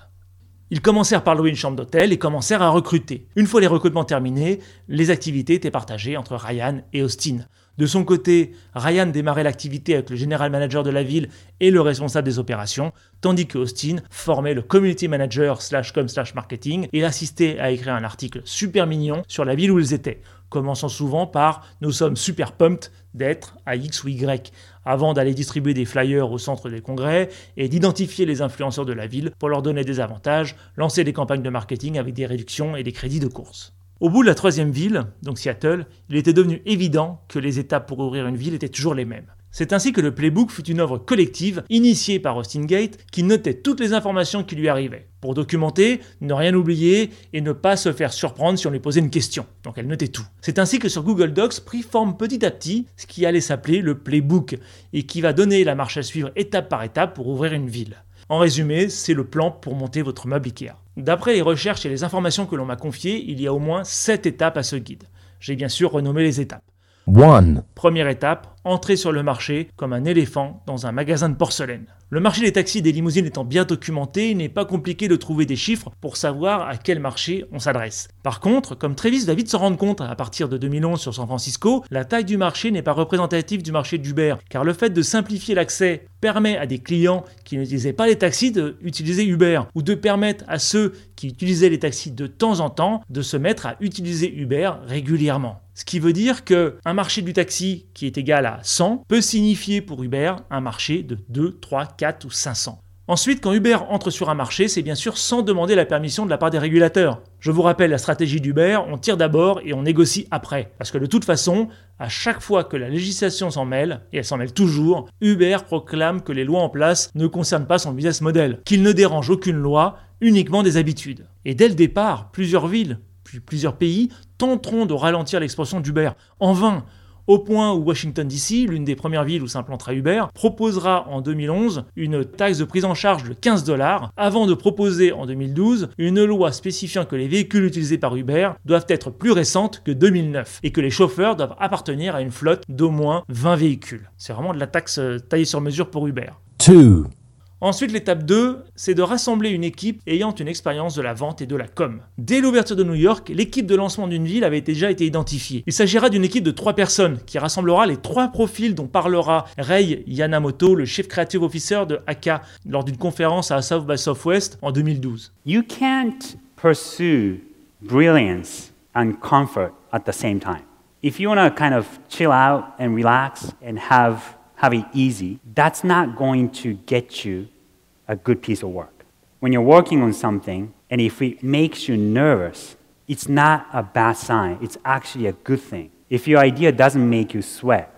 Ils commencèrent par louer une chambre d'hôtel et commencèrent à recruter. Une fois les recrutements terminés, les activités étaient partagées entre Ryan et Austin. De son côté, Ryan démarrait l'activité avec le général manager de la ville et le responsable des opérations, tandis que Austin formait le community manager slash com slash marketing et assistait à écrire un article super mignon sur la ville où ils étaient, commençant souvent par Nous sommes super pumped d'être à X ou Y, avant d'aller distribuer des flyers au centre des congrès et d'identifier les influenceurs de la ville pour leur donner des avantages, lancer des campagnes de marketing avec des réductions et des crédits de course. Au bout de la troisième ville, donc Seattle, il était devenu évident que les étapes pour ouvrir une ville étaient toujours les mêmes. C'est ainsi que le Playbook fut une œuvre collective initiée par Austin Gate qui notait toutes les informations qui lui arrivaient, pour documenter, ne rien oublier et ne pas se faire surprendre si on lui posait une question. Donc elle notait tout. C'est ainsi que sur Google Docs prit forme petit à petit ce qui allait s'appeler le Playbook et qui va donner la marche à suivre étape par étape pour ouvrir une ville. En résumé, c'est le plan pour monter votre meuble Ikea. D'après les recherches et les informations que l'on m'a confiées, il y a au moins 7 étapes à ce guide. J'ai bien sûr renommé les étapes. One. Première étape, entrer sur le marché comme un éléphant dans un magasin de porcelaine. Le marché des taxis et des limousines étant bien documenté, il n'est pas compliqué de trouver des chiffres pour savoir à quel marché on s'adresse. Par contre, comme Travis va vite se rendre compte à partir de 2011 sur San Francisco, la taille du marché n'est pas représentative du marché d'Uber, car le fait de simplifier l'accès permet à des clients qui n'utilisaient pas les taxis d'utiliser Uber, ou de permettre à ceux qui utilisaient les taxis de temps en temps de se mettre à utiliser Uber régulièrement. Ce qui veut dire que un marché du taxi qui est égal à 100 peut signifier pour Uber un marché de 2, 3, 4 ou 500. Ensuite, quand Uber entre sur un marché, c'est bien sûr sans demander la permission de la part des régulateurs. Je vous rappelle la stratégie d'Uber, on tire d'abord et on négocie après. Parce que de toute façon, à chaque fois que la législation s'en mêle, et elle s'en mêle toujours, Uber proclame que les lois en place ne concernent pas son business model, qu'il ne dérange aucune loi, uniquement des habitudes. Et dès le départ, plusieurs villes, puis plusieurs pays tenteront de ralentir l'expansion d'Uber. En vain, au point où Washington DC, l'une des premières villes où s'implantera Uber, proposera en 2011 une taxe de prise en charge de 15 dollars, avant de proposer en 2012 une loi spécifiant que les véhicules utilisés par Uber doivent être plus récentes que 2009 et que les chauffeurs doivent appartenir à une flotte d'au moins 20 véhicules. C'est vraiment de la taxe euh, taillée sur mesure pour Uber. Ensuite, l'étape 2, c'est de rassembler une équipe ayant une expérience de la vente et de la com. Dès l'ouverture de New York, l'équipe de lancement d'une ville avait déjà été identifiée. Il s'agira d'une équipe de trois personnes qui rassemblera les trois profils dont parlera Rei Yanamoto, le Chief Creative Officer de Aka, lors d'une conférence à South by Southwest en 2012. You can't pursue brilliance and comfort at the same time. If you want to kind of chill out and relax and have have it easy, that's not going to get you a good piece of work. When you're working on something and if it makes you nervous, it's not a bad sign, it's actually a good thing. If your idea doesn't make you sweat,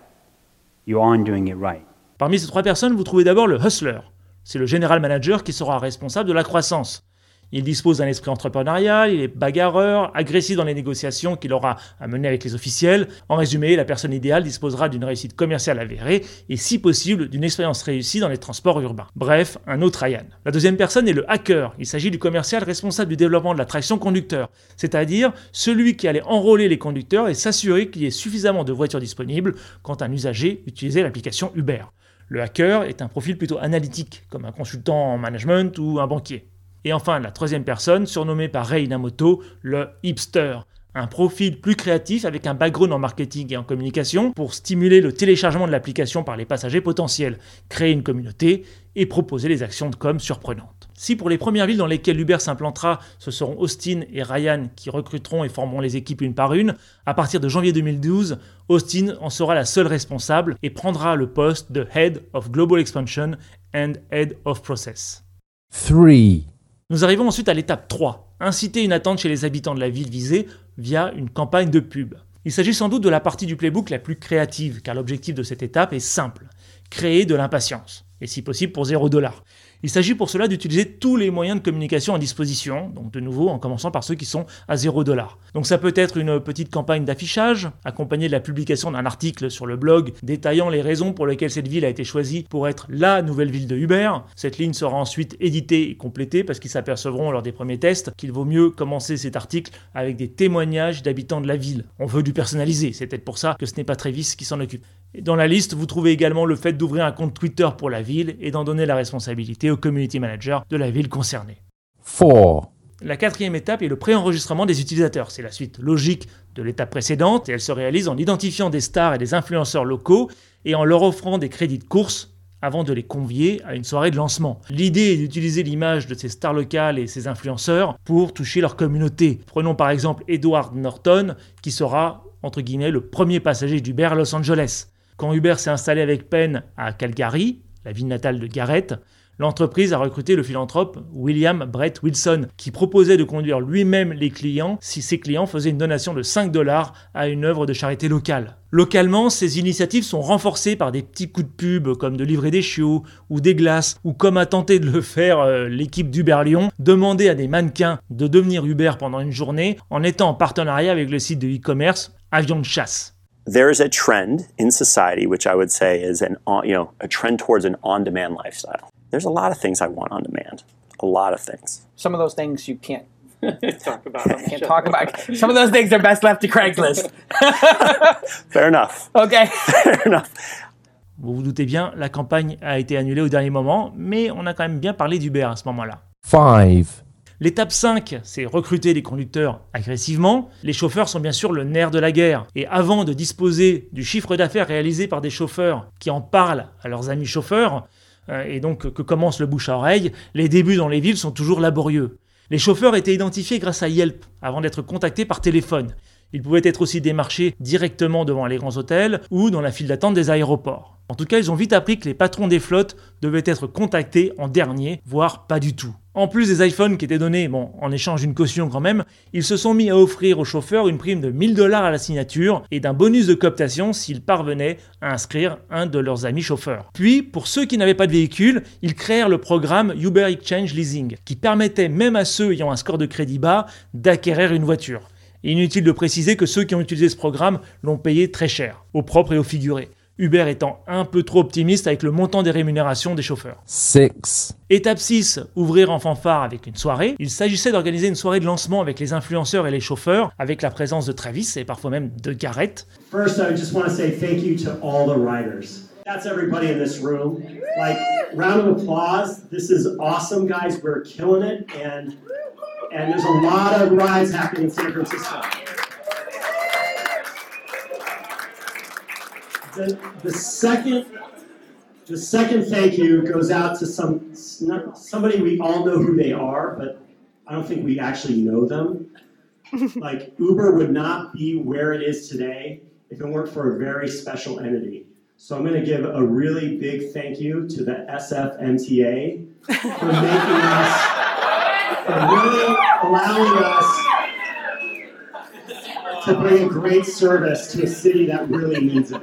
you aren't doing it right. Parmi ces trois personnes, vous trouvez d'abord le hustler. C'est le général manager qui sera responsable de la croissance. Il dispose d'un esprit entrepreneurial, il est bagarreur, agressif dans les négociations qu'il aura à mener avec les officiels. En résumé, la personne idéale disposera d'une réussite commerciale avérée et, si possible, d'une expérience réussie dans les transports urbains. Bref, un autre Ryan. La deuxième personne est le hacker. Il s'agit du commercial responsable du développement de la traction conducteur, c'est-à-dire celui qui allait enrôler les conducteurs et s'assurer qu'il y ait suffisamment de voitures disponibles quand un usager utilisait l'application Uber. Le hacker est un profil plutôt analytique, comme un consultant en management ou un banquier. Et enfin, la troisième personne, surnommée par Rei Inamoto, le hipster. Un profil plus créatif avec un background en marketing et en communication pour stimuler le téléchargement de l'application par les passagers potentiels, créer une communauté et proposer des actions de com surprenantes. Si pour les premières villes dans lesquelles Uber s'implantera, ce seront Austin et Ryan qui recruteront et formeront les équipes une par une, à partir de janvier 2012, Austin en sera la seule responsable et prendra le poste de Head of Global Expansion and Head of Process. 3. Nous arrivons ensuite à l'étape 3, inciter une attente chez les habitants de la ville visée via une campagne de pub. Il s'agit sans doute de la partie du playbook la plus créative, car l'objectif de cette étape est simple, créer de l'impatience, et si possible pour 0 dollar. Il s'agit pour cela d'utiliser tous les moyens de communication à disposition, donc de nouveau en commençant par ceux qui sont à 0 dollar. Donc ça peut être une petite campagne d'affichage, accompagnée de la publication d'un article sur le blog détaillant les raisons pour lesquelles cette ville a été choisie pour être la nouvelle ville de Uber. Cette ligne sera ensuite éditée et complétée parce qu'ils s'apercevront lors des premiers tests qu'il vaut mieux commencer cet article avec des témoignages d'habitants de la ville. On veut du personnalisé, c'est peut-être pour ça que ce n'est pas Travis qui s'en occupe. Dans la liste, vous trouvez également le fait d'ouvrir un compte Twitter pour la ville et d'en donner la responsabilité community manager de la ville concernée. 4. La quatrième étape est le préenregistrement des utilisateurs. C'est la suite logique de l'étape précédente et elle se réalise en identifiant des stars et des influenceurs locaux et en leur offrant des crédits de course avant de les convier à une soirée de lancement. L'idée est d'utiliser l'image de ces stars locales et ces influenceurs pour toucher leur communauté. Prenons par exemple Edward Norton qui sera entre guillemets le premier passager d'Uber à Los Angeles. Quand Uber s'est installé avec peine à Calgary, la ville natale de Garrett, l'entreprise a recruté le philanthrope William Brett Wilson, qui proposait de conduire lui-même les clients si ses clients faisaient une donation de 5 dollars à une œuvre de charité locale. Localement, ces initiatives sont renforcées par des petits coups de pub comme de livrer des chiots ou des glaces, ou comme a tenté de le faire euh, l'équipe d'Uber Lyon, demander à des mannequins de devenir Uber pendant une journée en étant en partenariat avec le site de e-commerce Avion de chasse. There is a trend in society, which I would say is a trend towards an on-demand lifestyle. There's a lot of things I want on demand, a lot of things. Some of those things you can't *laughs* talk about. Can't talk about. Some of those things are best left to Craigslist. *laughs* Fair enough. Okay. *laughs* Fair enough. Vous vous doutez bien, la campagne a été annulée au dernier moment, mais on a quand même bien parlé d'Uber à ce moment-là. 5. L'étape 5, c'est recruter les conducteurs agressivement. Les chauffeurs sont bien sûr le nerf de la guerre. Et avant de disposer du chiffre d'affaires réalisé par des chauffeurs qui en parlent à leurs amis chauffeurs, et donc que commence le bouche à oreille, les débuts dans les villes sont toujours laborieux. Les chauffeurs étaient identifiés grâce à Yelp avant d'être contactés par téléphone. Ils pouvaient être aussi démarchés directement devant les grands hôtels ou dans la file d'attente des aéroports. En tout cas, ils ont vite appris que les patrons des flottes devaient être contactés en dernier, voire pas du tout. En plus des iPhones qui étaient donnés, en échange d'une caution quand même, ils se sont mis à offrir aux chauffeurs une prime de 1000 dollars à la signature et d'un bonus de cooptation s'ils parvenaient à inscrire un de leurs amis chauffeurs. Puis, pour ceux qui n'avaient pas de véhicule, ils créèrent le programme Uber Exchange Leasing, qui permettait même à ceux ayant un score de crédit bas d'acquérir une voiture. Inutile de préciser que ceux qui ont utilisé ce programme l'ont payé très cher, au propre et au figuré. Uber étant un peu trop optimiste avec le montant des rémunérations des chauffeurs. 6. Étape 6, ouvrir en fanfare avec une soirée. Il s'agissait d'organiser une soirée de lancement avec les influenceurs et les chauffeurs, avec la présence de Travis et parfois même de Garrett. First, I just want to say thank you to all the riders. That's everybody in this room. Like, round of applause. This is awesome, guys. We're killing it, and and there's a lot of rides happening in San Francisco. The, the second the second thank you goes out to some somebody we all know who they are, but I don't think we actually know them. *laughs* like Uber would not be where it is today if it weren't for a very special entity. So I'm going to give a really big thank you to the SFMTA for making us, *laughs* for really allowing us to bring a great service to a city that really needs it.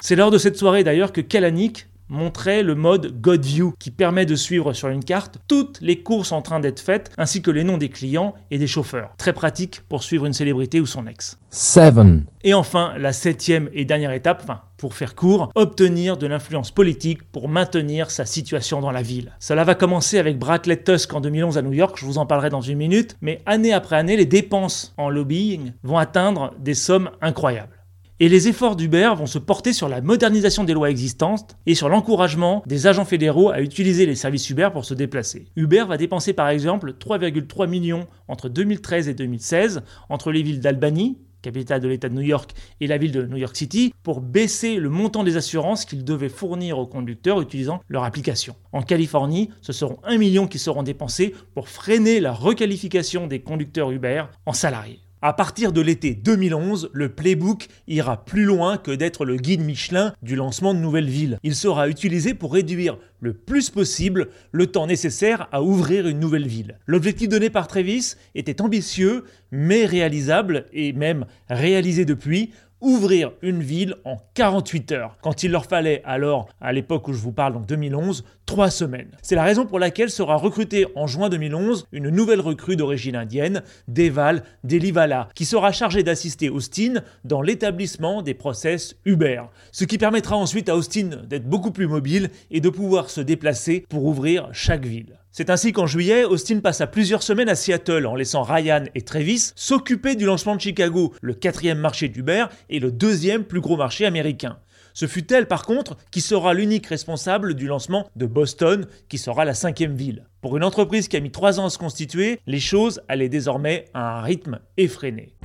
C'est lors de cette soirée d'ailleurs que Kalanick montrait le mode God View qui permet de suivre sur une carte toutes les courses en train d'être faites ainsi que les noms des clients et des chauffeurs. Très pratique pour suivre une célébrité ou son ex. 7. Et enfin, la septième et dernière étape, enfin pour faire court, obtenir de l'influence politique pour maintenir sa situation dans la ville. Cela va commencer avec Bradley Tusk en 2011 à New York, je vous en parlerai dans une minute, mais année après année, les dépenses en lobbying vont atteindre des sommes incroyables. Et les efforts d'Uber vont se porter sur la modernisation des lois existantes et sur l'encouragement des agents fédéraux à utiliser les services Uber pour se déplacer. Uber va dépenser par exemple 3,3 millions entre 2013 et 2016 entre les villes d'Albany, capitale de l'État de New York, et la ville de New York City, pour baisser le montant des assurances qu'ils devaient fournir aux conducteurs utilisant leur application. En Californie, ce seront 1 million qui seront dépensés pour freiner la requalification des conducteurs Uber en salariés. À partir de l'été 2011, le playbook ira plus loin que d'être le guide Michelin du lancement de nouvelles villes. Il sera utilisé pour réduire le plus possible le temps nécessaire à ouvrir une nouvelle ville. L'objectif donné par Travis était ambitieux, mais réalisable et même réalisé depuis ouvrir une ville en 48 heures, quand il leur fallait alors, à l'époque où je vous parle, donc 2011, 3 semaines. C'est la raison pour laquelle sera recrutée en juin 2011 une nouvelle recrue d'origine indienne, Deval Delivala, qui sera chargée d'assister Austin dans l'établissement des process Uber, ce qui permettra ensuite à Austin d'être beaucoup plus mobile et de pouvoir se déplacer pour ouvrir chaque ville. C'est ainsi qu'en juillet, Austin passa plusieurs semaines à Seattle en laissant Ryan et Travis s'occuper du lancement de Chicago, le quatrième marché d'Uber et le deuxième plus gros marché américain. Ce fut elle, par contre, qui sera l'unique responsable du lancement de Boston, qui sera la cinquième ville. Pour une entreprise qui a mis trois ans à se constituer, les choses allaient désormais à un rythme effréné.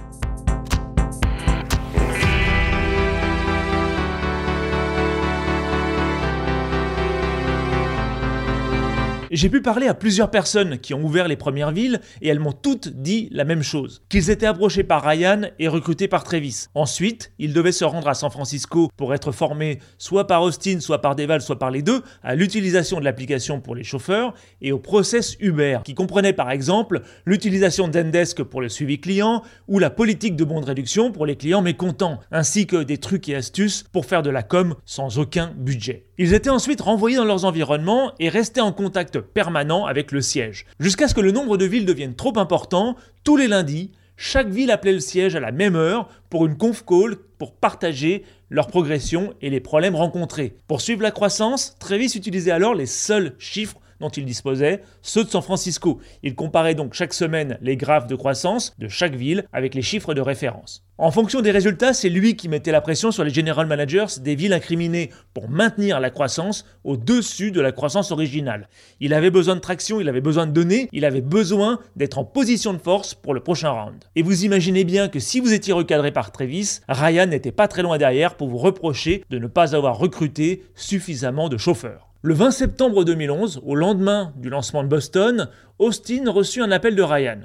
J'ai pu parler à plusieurs personnes qui ont ouvert les premières villes et elles m'ont toutes dit la même chose. Qu'ils étaient approchés par Ryan et recrutés par Travis. Ensuite, ils devaient se rendre à San Francisco pour être formés soit par Austin, soit par Deval, soit par les deux à l'utilisation de l'application pour les chauffeurs et au process Uber qui comprenait par exemple l'utilisation d'Endesk pour le suivi client ou la politique de bons de réduction pour les clients mécontents ainsi que des trucs et astuces pour faire de la com sans aucun budget. Ils étaient ensuite renvoyés dans leurs environnements et restaient en contact permanent avec le siège. Jusqu'à ce que le nombre de villes devienne trop important, tous les lundis, chaque ville appelait le siège à la même heure pour une conf call pour partager leur progression et les problèmes rencontrés. Pour suivre la croissance, Travis utilisait alors les seuls chiffres dont il disposait, ceux de San Francisco. Il comparait donc chaque semaine les graphes de croissance de chaque ville avec les chiffres de référence. En fonction des résultats, c'est lui qui mettait la pression sur les general managers des villes incriminées pour maintenir la croissance au-dessus de la croissance originale. Il avait besoin de traction, il avait besoin de données, il avait besoin d'être en position de force pour le prochain round. Et vous imaginez bien que si vous étiez recadré par Travis, Ryan n'était pas très loin derrière pour vous reprocher de ne pas avoir recruté suffisamment de chauffeurs. Le 20 septembre 2011, au lendemain du lancement de Boston, Austin reçut un appel de Ryan.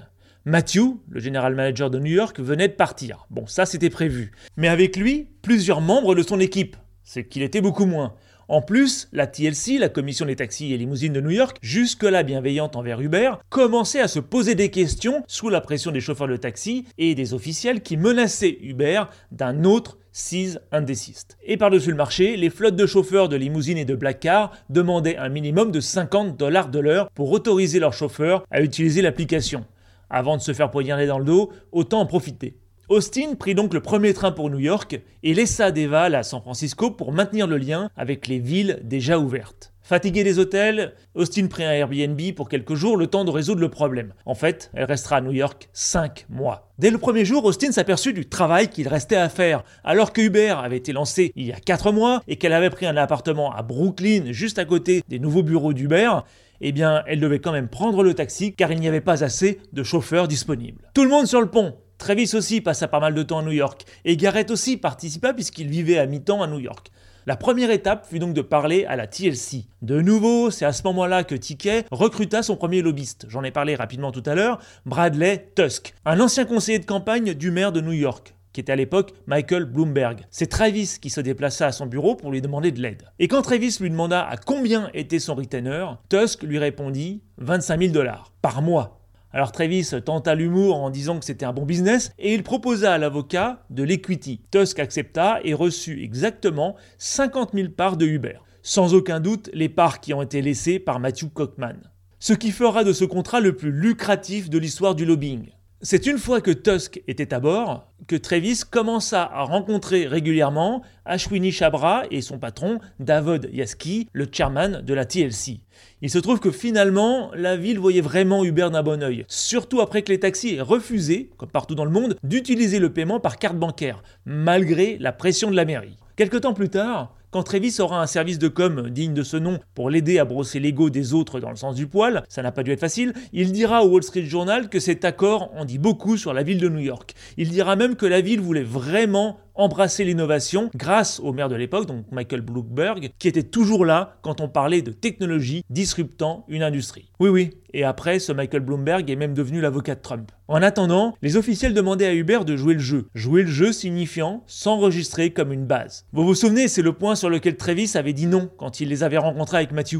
Matthew, le général manager de New York, venait de partir. Bon, ça c'était prévu. Mais avec lui, plusieurs membres de son équipe, c'est qu'il était beaucoup moins. En plus, la TLC, la commission des taxis et limousines de New York, jusque-là bienveillante envers Uber, commençait à se poser des questions sous la pression des chauffeurs de taxi et des officiels qui menaçaient Uber d'un autre seize indésiste. Et par-dessus le marché, les flottes de chauffeurs de limousines et de black car demandaient un minimum de 50 dollars de l'heure pour autoriser leurs chauffeurs à utiliser l'application. Avant de se faire poignarder dans le dos, autant en profiter. Austin prit donc le premier train pour New York et laissa Deval à San Francisco pour maintenir le lien avec les villes déjà ouvertes. Fatigué des hôtels, Austin prit un Airbnb pour quelques jours le temps de résoudre le problème. En fait, elle restera à New York 5 mois. Dès le premier jour, Austin s'aperçut du travail qu'il restait à faire. Alors que Uber avait été lancé il y a 4 mois et qu'elle avait pris un appartement à Brooklyn juste à côté des nouveaux bureaux d'Uber, eh bien, elle devait quand même prendre le taxi car il n'y avait pas assez de chauffeurs disponibles. Tout le monde sur le pont Travis aussi passa pas mal de temps à New York, et Garrett aussi participa puisqu'il vivait à mi-temps à New York. La première étape fut donc de parler à la TLC. De nouveau, c'est à ce moment-là que Ticket recruta son premier lobbyiste. J'en ai parlé rapidement tout à l'heure, Bradley Tusk, un ancien conseiller de campagne du maire de New York. qui était à l'époque Michael Bloomberg. C'est Travis qui se déplaça à son bureau pour lui demander de l'aide. Et quand Travis lui demanda à combien était son retainer, Tusk lui répondit 25 000 dollars par mois. Alors Travis tenta l'humour en disant que c'était un bon business et il proposa à l'avocat de l'equity. Tusk accepta et reçut exactement 50 000 parts de Uber. Sans aucun doute les parts qui ont été laissées par Matthew Cockman. Ce qui fera de ce contrat le plus lucratif de l'histoire du lobbying. C'est une fois que Tusk était à bord que Travis commença à rencontrer régulièrement Ashwini Chabra et son patron Davod Yaski, le chairman de la TLC. Il se trouve que finalement, la ville voyait vraiment Uber d'un bon oeil, surtout après que les taxis aient refusé, comme partout dans le monde, d'utiliser le paiement par carte bancaire, malgré la pression de la mairie. Quelque temps plus tard, quand Travis aura un service de com digne de ce nom pour l'aider à brosser l'ego des autres dans le sens du poil, ça n'a pas dû être facile, il dira au Wall Street Journal que cet accord en dit beaucoup sur la ville de New York. Il dira même que la ville voulait vraiment embrasser l'innovation grâce au maire de l'époque, donc Michael Bloomberg, qui était toujours là quand on parlait de technologie disruptant une industrie. Oui, oui, et après, ce Michael Bloomberg est même devenu l'avocat de Trump. En attendant, les officiels demandaient à Uber de jouer le jeu. Jouer le jeu signifiant s'enregistrer comme une base. Vous vous souvenez, c'est le point sur lequel Travis avait dit non quand il les avait rencontrés avec Matthew.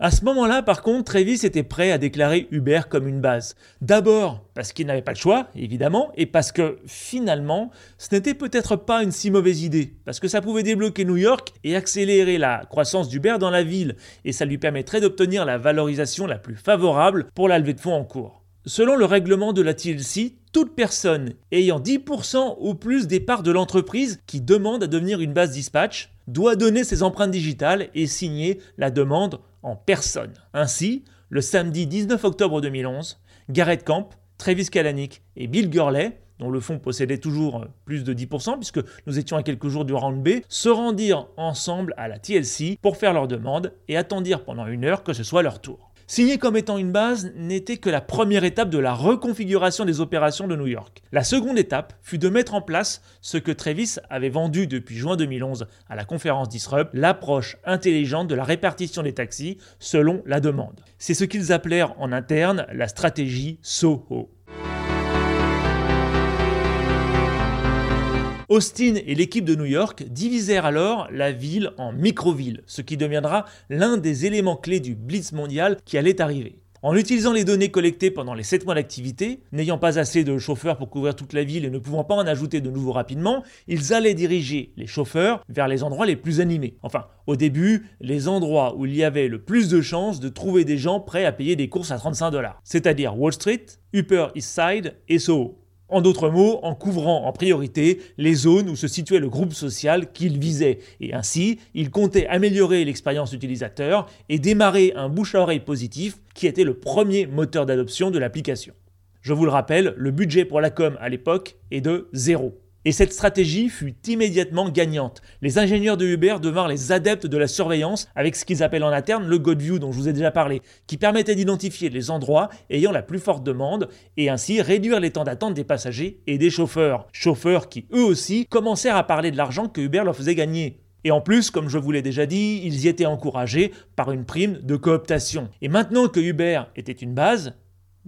À ce moment-là, par contre, Travis était prêt à déclarer Uber comme une base. D'abord parce qu'il n'avait pas le choix, évidemment, et parce que finalement, ce n'était peut-être pas une si mauvaise idée, parce que ça pouvait débloquer New York et accélérer la croissance d'Uber dans la ville, et ça lui permettrait d'obtenir la valorisation la plus favorable pour la levée de fonds en cours. Selon le règlement de la TLC, toute personne ayant 10% ou plus des parts de l'entreprise qui demande à devenir une base dispatch doit donner ses empreintes digitales et signer la demande en personne. Ainsi, le samedi 19 octobre 2011, Garrett Camp, Travis Kalanick et Bill Gurley, dont le fonds possédait toujours plus de 10%, puisque nous étions à quelques jours du round B, se rendirent ensemble à la TLC pour faire leur demande et attendirent pendant une heure que ce soit leur tour. Signer comme étant une base n'était que la première étape de la reconfiguration des opérations de New York. La seconde étape fut de mettre en place ce que Travis avait vendu depuis juin 2011 à la conférence Disrupt, l'approche intelligente de la répartition des taxis selon la demande. C'est ce qu'ils appelèrent en interne la stratégie SOHO. Austin et l'équipe de New York divisèrent alors la ville en micro-villes, ce qui deviendra l'un des éléments clés du blitz mondial qui allait arriver. En utilisant les données collectées pendant les 7 mois d'activité, n'ayant pas assez de chauffeurs pour couvrir toute la ville et ne pouvant pas en ajouter de nouveaux rapidement, ils allaient diriger les chauffeurs vers les endroits les plus animés. Enfin, au début, les endroits où il y avait le plus de chances de trouver des gens prêts à payer des courses à 35 dollars, c'est-à-dire Wall Street, Upper East Side et Soho. En d'autres mots, en couvrant en priorité les zones où se situait le groupe social qu'il visait. Et ainsi, il comptait améliorer l'expérience utilisateur et démarrer un bouche à oreille positif qui était le premier moteur d'adoption de l'application. Je vous le rappelle, le budget pour la com à l'époque est de zéro. Et cette stratégie fut immédiatement gagnante. Les ingénieurs de Uber devinrent les adeptes de la surveillance avec ce qu'ils appellent en interne le God View dont je vous ai déjà parlé, qui permettait d'identifier les endroits ayant la plus forte demande et ainsi réduire les temps d'attente des passagers et des chauffeurs. Chauffeurs qui eux aussi commencèrent à parler de l'argent que Uber leur faisait gagner. Et en plus, comme je vous l'ai déjà dit, ils y étaient encouragés par une prime de cooptation. Et maintenant que Uber était une base,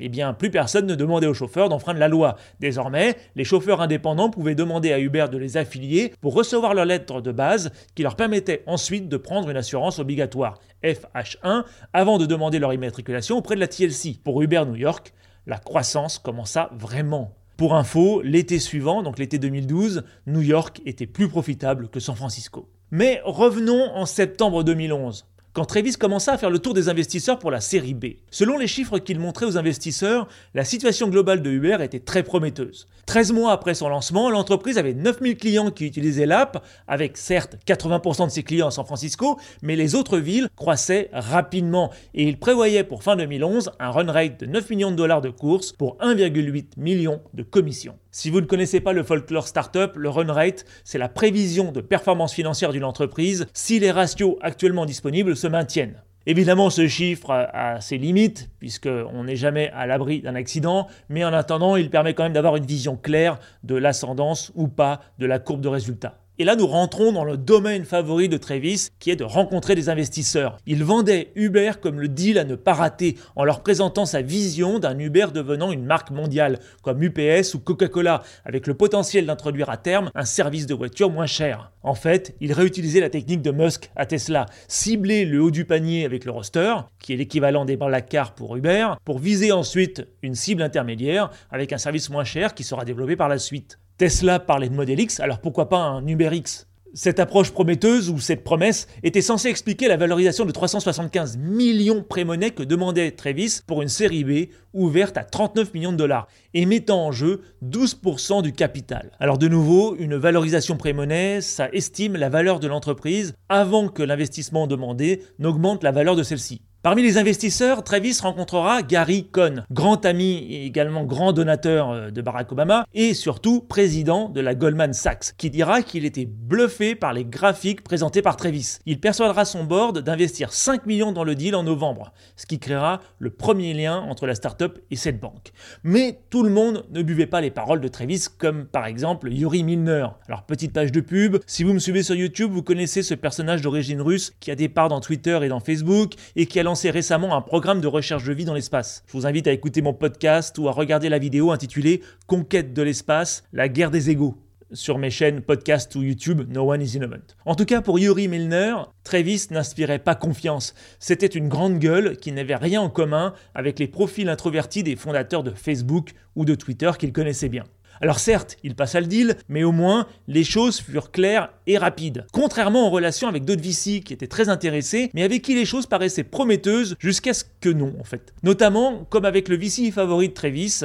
eh bien, plus personne ne demandait aux chauffeurs d'enfreindre la loi. Désormais, les chauffeurs indépendants pouvaient demander à Uber de les affilier pour recevoir leur lettre de base qui leur permettait ensuite de prendre une assurance obligatoire, FH1, avant de demander leur immatriculation auprès de la TLC. Pour Uber New York, la croissance commença vraiment. Pour info, l'été suivant, donc l'été 2012, New York était plus profitable que San Francisco. Mais revenons en septembre 2011 quand Travis commença à faire le tour des investisseurs pour la série B. Selon les chiffres qu'il montrait aux investisseurs, la situation globale de Uber était très prometteuse. 13 mois après son lancement, l'entreprise avait 9000 clients qui utilisaient l'app, avec certes 80% de ses clients à San Francisco, mais les autres villes croissaient rapidement et il prévoyait pour fin 2011 un run rate de 9 millions de dollars de courses pour 1,8 million de commissions. Si vous ne connaissez pas le folklore startup, le run rate, c'est la prévision de performance financière d'une entreprise si les ratios actuellement disponibles se maintiennent. Évidemment, ce chiffre a ses limites, puisqu'on n'est jamais à l'abri d'un accident, mais en attendant, il permet quand même d'avoir une vision claire de l'ascendance ou pas de la courbe de résultats. Et là, nous rentrons dans le domaine favori de Travis, qui est de rencontrer des investisseurs. Il vendait Uber comme le deal à ne pas rater, en leur présentant sa vision d'un Uber devenant une marque mondiale, comme UPS ou Coca-Cola, avec le potentiel d'introduire à terme un service de voiture moins cher. En fait, il réutilisait la technique de Musk à Tesla, cibler le haut du panier avec le roster, qui est l'équivalent des cars pour Uber, pour viser ensuite une cible intermédiaire avec un service moins cher qui sera développé par la suite. Tesla parlait de Model X, alors pourquoi pas un Uber X? Cette approche prometteuse ou cette promesse était censée expliquer la valorisation de 375 millions pré-monnaie que demandait Travis pour une série B ouverte à 39 millions de dollars et mettant en jeu 12% du capital. Alors de nouveau, une valorisation pré-monnaie, ça estime la valeur de l'entreprise avant que l'investissement demandé n'augmente la valeur de celle-ci. Parmi les investisseurs, Travis rencontrera Gary Cohn, grand ami et également grand donateur euh, de Barack Obama et surtout président de la Goldman Sachs, qui dira qu'il était bluffé par les graphiques présentés par Travis. Il persuadera son board d'investir 5 millions dans le deal en novembre, ce qui créera le premier lien entre la startup et cette banque. Mais tout le monde ne buvait pas les paroles de Travis, comme par exemple Yuri Milner. Alors petite page de pub, si vous me suivez sur YouTube, vous connaissez ce personnage d'origine russe qui a des parts dans Twitter et dans Facebook et qui a lancé récemment un programme de recherche de vie dans l'espace. Je vous invite à écouter mon podcast ou à regarder la vidéo intitulée Conquête de l'espace, la guerre des égaux sur mes chaînes podcast ou YouTube No One is Innocent. En tout cas, pour Yuri Milner, Travis n'inspirait pas confiance. C'était une grande gueule qui n'avait rien en commun avec les profils introvertis des fondateurs de Facebook ou de Twitter qu'il connaissait bien. Alors certes, il passa le deal, mais au moins, les choses furent claires et rapides. Contrairement en relation avec d'autres VC qui étaient très intéressés, mais avec qui les choses paraissaient prometteuses jusqu'à ce que non, en fait. Notamment, comme avec le VC favori de Travis,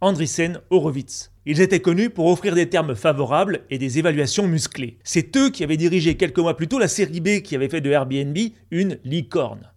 Andreessen Horowitz. Ils étaient connus pour offrir des termes favorables et des évaluations musclées. C'est eux qui avaient dirigé quelques mois plus tôt la série B qui avait fait de Airbnb une licorne.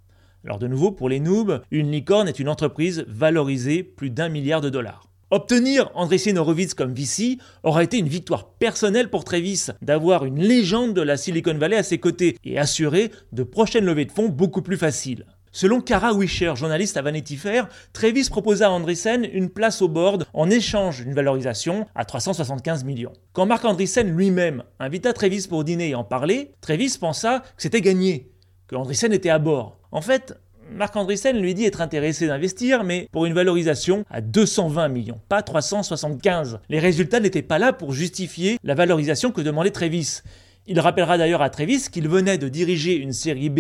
Alors de nouveau, pour les noobs, une licorne est une entreprise valorisée plus d'un milliard de dollars. Obtenir Andreessen Horowitz comme VC aura été une victoire personnelle pour Travis d'avoir une légende de la Silicon Valley à ses côtés et assurer de prochaines levées de fonds beaucoup plus faciles. Selon Kara Wisher, journaliste à Vanity Fair, Travis proposa à Andreessen une place au board en échange d'une valorisation à 375 millions. Quand Mark Andreessen lui-même invita Travis pour dîner et en parler, Travis pensa que c'était gagné, que Andreessen était à bord. En fait, Marc Andreessen lui dit être intéressé d'investir, mais pour une valorisation à 220 millions, pas 375. Les résultats n'étaient pas là pour justifier la valorisation que demandait Travis. Il rappellera d'ailleurs à Travis qu'il venait de diriger une série B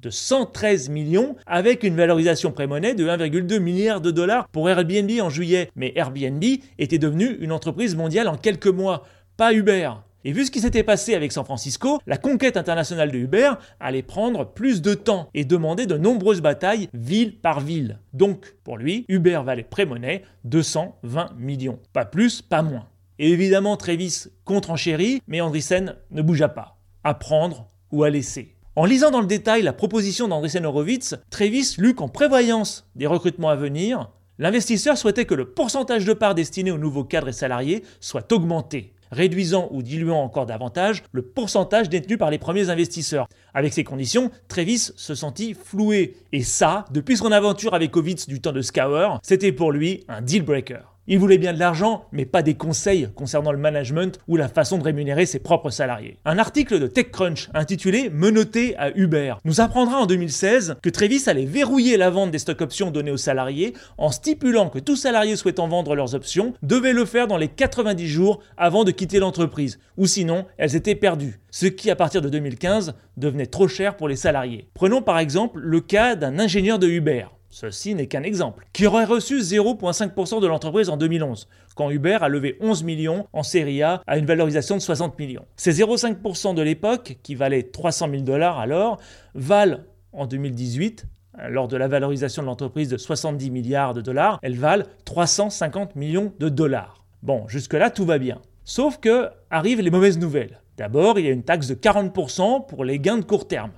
de 113 millions avec une valorisation pré-monnaie de 1,2 milliard de dollars pour Airbnb en juillet. Mais Airbnb était devenu une entreprise mondiale en quelques mois, pas Uber. Et vu ce qui s'était passé avec San Francisco, la conquête internationale de Uber allait prendre plus de temps et demander de nombreuses batailles ville par ville. Donc, pour lui, Uber valait pré-monnaie 220 millions. Pas plus, pas moins. Et évidemment, Travis contre-enchérit, mais Andreessen ne bougea pas. À prendre ou à laisser. En lisant dans le détail la proposition d'Andreessen Horowitz, Travis lut qu'en prévoyance des recrutements à venir, l'investisseur souhaitait que le pourcentage de parts destiné aux nouveaux cadres et salariés soit augmenté réduisant ou diluant encore davantage le pourcentage détenu par les premiers investisseurs. Avec ces conditions, Travis se sentit floué. Et ça, depuis son aventure avec Ovitz du temps de Scour, c'était pour lui un deal breaker. Il voulait bien de l'argent, mais pas des conseils concernant le management ou la façon de rémunérer ses propres salariés. Un article de TechCrunch intitulé Menotté à Uber nous apprendra en 2016 que Travis allait verrouiller la vente des stock options données aux salariés en stipulant que tout salarié souhaitant vendre leurs options devait le faire dans les 90 jours avant de quitter l'entreprise, ou sinon elles étaient perdues, ce qui à partir de 2015 devenait trop cher pour les salariés. Prenons par exemple le cas d'un ingénieur de Uber. Ceci n'est qu'un exemple. Qui aurait reçu 0,5% de l'entreprise en 2011, quand Uber a levé 11 millions en série A à une valorisation de 60 millions? Ces 0,5% de l'époque, qui valaient 300 000 dollars alors, valent en 2018 lors de la valorisation de l'entreprise de 70 milliards de dollars, elles valent 350 millions de dollars. Bon, jusque-là, tout va bien. Sauf que arrivent les mauvaises nouvelles. D'abord, il y a une taxe de 40% pour les gains de court terme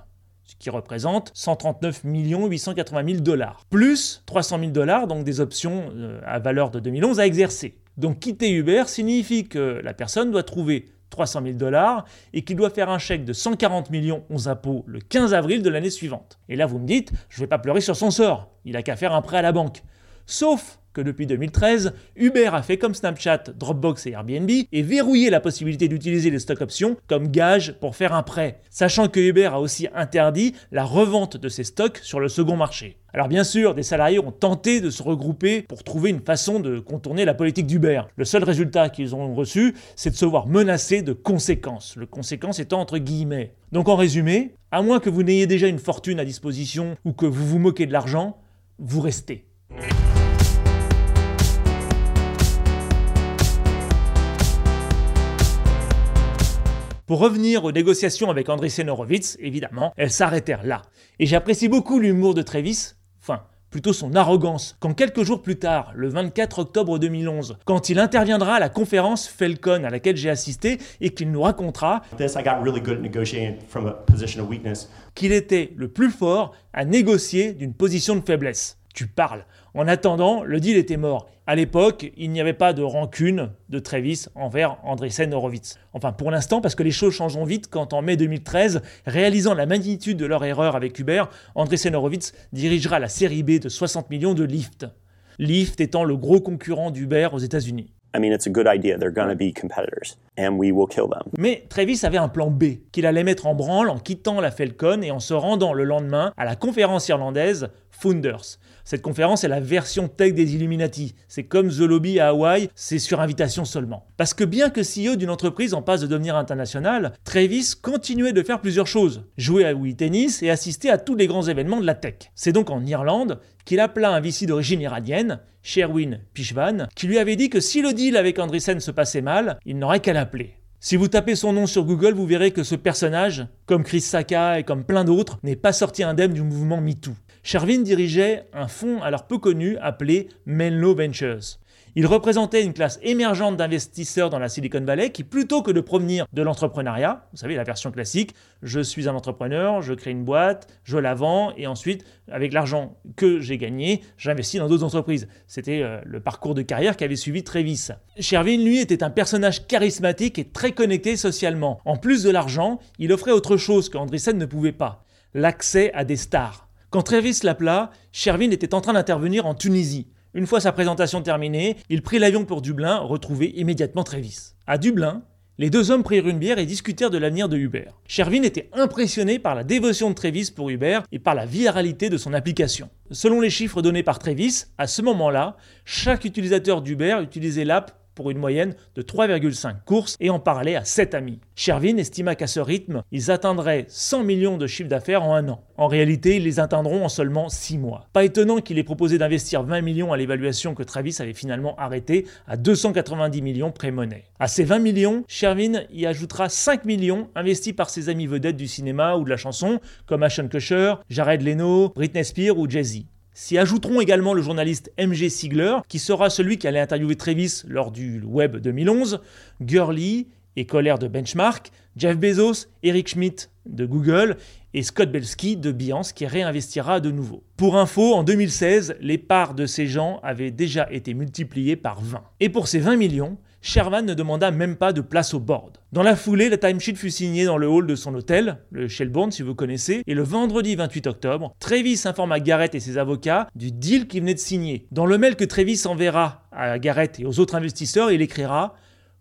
qui représente 139 880 000 dollars, plus 300 000 dollars, donc des options euh, à valeur de 2011 à exercer. Donc quitter Uber signifie que la personne doit trouver 300 000 dollars et qu'il doit faire un chèque de 140 millions aux impôts le 15 avril de l'année suivante. Et là, vous me dites, je ne vais pas pleurer sur son sort, il a qu'à faire un prêt à la banque. Sauf que depuis 2013, Uber a fait comme Snapchat, Dropbox et Airbnb et verrouillé la possibilité d'utiliser les stock options comme gage pour faire un prêt, sachant que Uber a aussi interdit la revente de ces stocks sur le second marché. Alors bien sûr, des salariés ont tenté de se regrouper pour trouver une façon de contourner la politique d'Uber. Le seul résultat qu'ils ont reçu, c'est de se voir menacés de conséquences, le conséquence étant entre guillemets. Donc en résumé, à moins que vous n'ayez déjà une fortune à disposition ou que vous vous moquez de l'argent, vous restez. Pour revenir aux négociations avec Andreessen Horowitz, évidemment, elles s'arrêtèrent là. Et j'apprécie beaucoup l'humour de Travis, enfin, plutôt son arrogance, quand quelques jours plus tard, le 24 octobre 2011, quand il interviendra à la conférence Falcon à laquelle j'ai assisté et qu'il nous racontera qu'il était le plus fort à négocier d'une position de faiblesse. Tu parles. En attendant, le deal était mort. À l'époque, il n'y avait pas de rancune de Travis envers Andreessen Horowitz. Enfin, pour l'instant, parce que les choses changeront vite quand en mai 2013, réalisant la magnitude de leur erreur avec Uber, Andreessen Horowitz dirigera la série B de 60 millions de Lyft. Lyft étant le gros concurrent d'Uber aux États-Unis. I mean, it's a good idea. They're going to be competitors, and we will kill them. Mais Travis avait un plan B qu'il allait mettre en branle en quittant la Falcon et en se rendant le lendemain à la conférence irlandaise Founders. Cette conférence est la version tech des Illuminati. C'est comme The Lobby à Hawaï, c'est sur invitation seulement. Parce que bien que CEO d'une entreprise en passe de devenir international, Travis continuait de faire plusieurs choses. Jouer à Wii Tennis et assister à tous les grands événements de la tech. C'est donc en Irlande qu'il appela un VC d'origine iranienne, Sherwin Pishvan, qui lui avait dit que si le deal avec Andreessen se passait mal, il n'aurait qu'à l'appeler. Si vous tapez son nom sur Google, vous verrez que ce personnage, comme Chris Saka et comme plein d'autres, n'est pas sorti indemne du mouvement MeToo. Sherwin dirigeait un fonds alors peu connu appelé Menlo Ventures. Il représentait une classe émergente d'investisseurs dans la Silicon Valley qui, plutôt que de provenir de l'entrepreneuriat, vous savez, la version classique, je suis un entrepreneur, je crée une boîte, je la vends, et ensuite, avec l'argent que j'ai gagné, j'investis dans d'autres entreprises. C'était euh, le parcours de carrière qu'avait suivi Travis. Sherwin, lui, était un personnage charismatique et très connecté socialement. En plus de l'argent, il offrait autre chose qu'Andreessen ne pouvait pas l'accès à des stars. Quand Travis l'appela, Sherwin était en train d'intervenir en Tunisie. Une fois sa présentation terminée, il prit l'avion pour Dublin, retrouver immédiatement Travis. À Dublin, les deux hommes prirent une bière et discutèrent de l'avenir de Uber. Sherwin était impressionné par la dévotion de Travis pour Uber et par la viralité de son application. Selon les chiffres donnés par Travis, à ce moment-là, chaque utilisateur d'Uber utilisait l'app pour une moyenne de 3,5 courses et en parlait à 7 amis. Sherwin estima qu'à ce rythme, ils atteindraient 100 millions de chiffres d'affaires en un an. En réalité, ils les atteindront en seulement 6 mois. Pas étonnant qu'il ait proposé d'investir 20 millions à l'évaluation que Travis avait finalement arrêtée à 290 millions pré-monnaie. À ces 20 millions, Sherwin y ajoutera 5 millions investis par ses amis vedettes du cinéma ou de la chanson, comme Ashton Kutcher, Jared Leno, Britney Spears ou Jay-Z. S'y ajouteront également le journaliste MG Sigler, qui sera celui qui allait interviewer Travis lors du Web 2011, Gurley et Colère de Benchmark, Jeff Bezos, Eric Schmidt de Google et Scott Belsky de Beyoncé qui réinvestira de nouveau. Pour info, en 2016, les parts de ces gens avaient déjà été multipliées par 20. Et pour ces 20 millions, Sherman ne demanda même pas de place au board. Dans la foulée, la timesheet fut signée dans le hall de son hôtel, le Shelbourne si vous connaissez, et le vendredi 28 octobre, Travis informa Garrett et ses avocats du deal qu'il venait de signer. Dans le mail que Travis enverra à Garrett et aux autres investisseurs, il écrira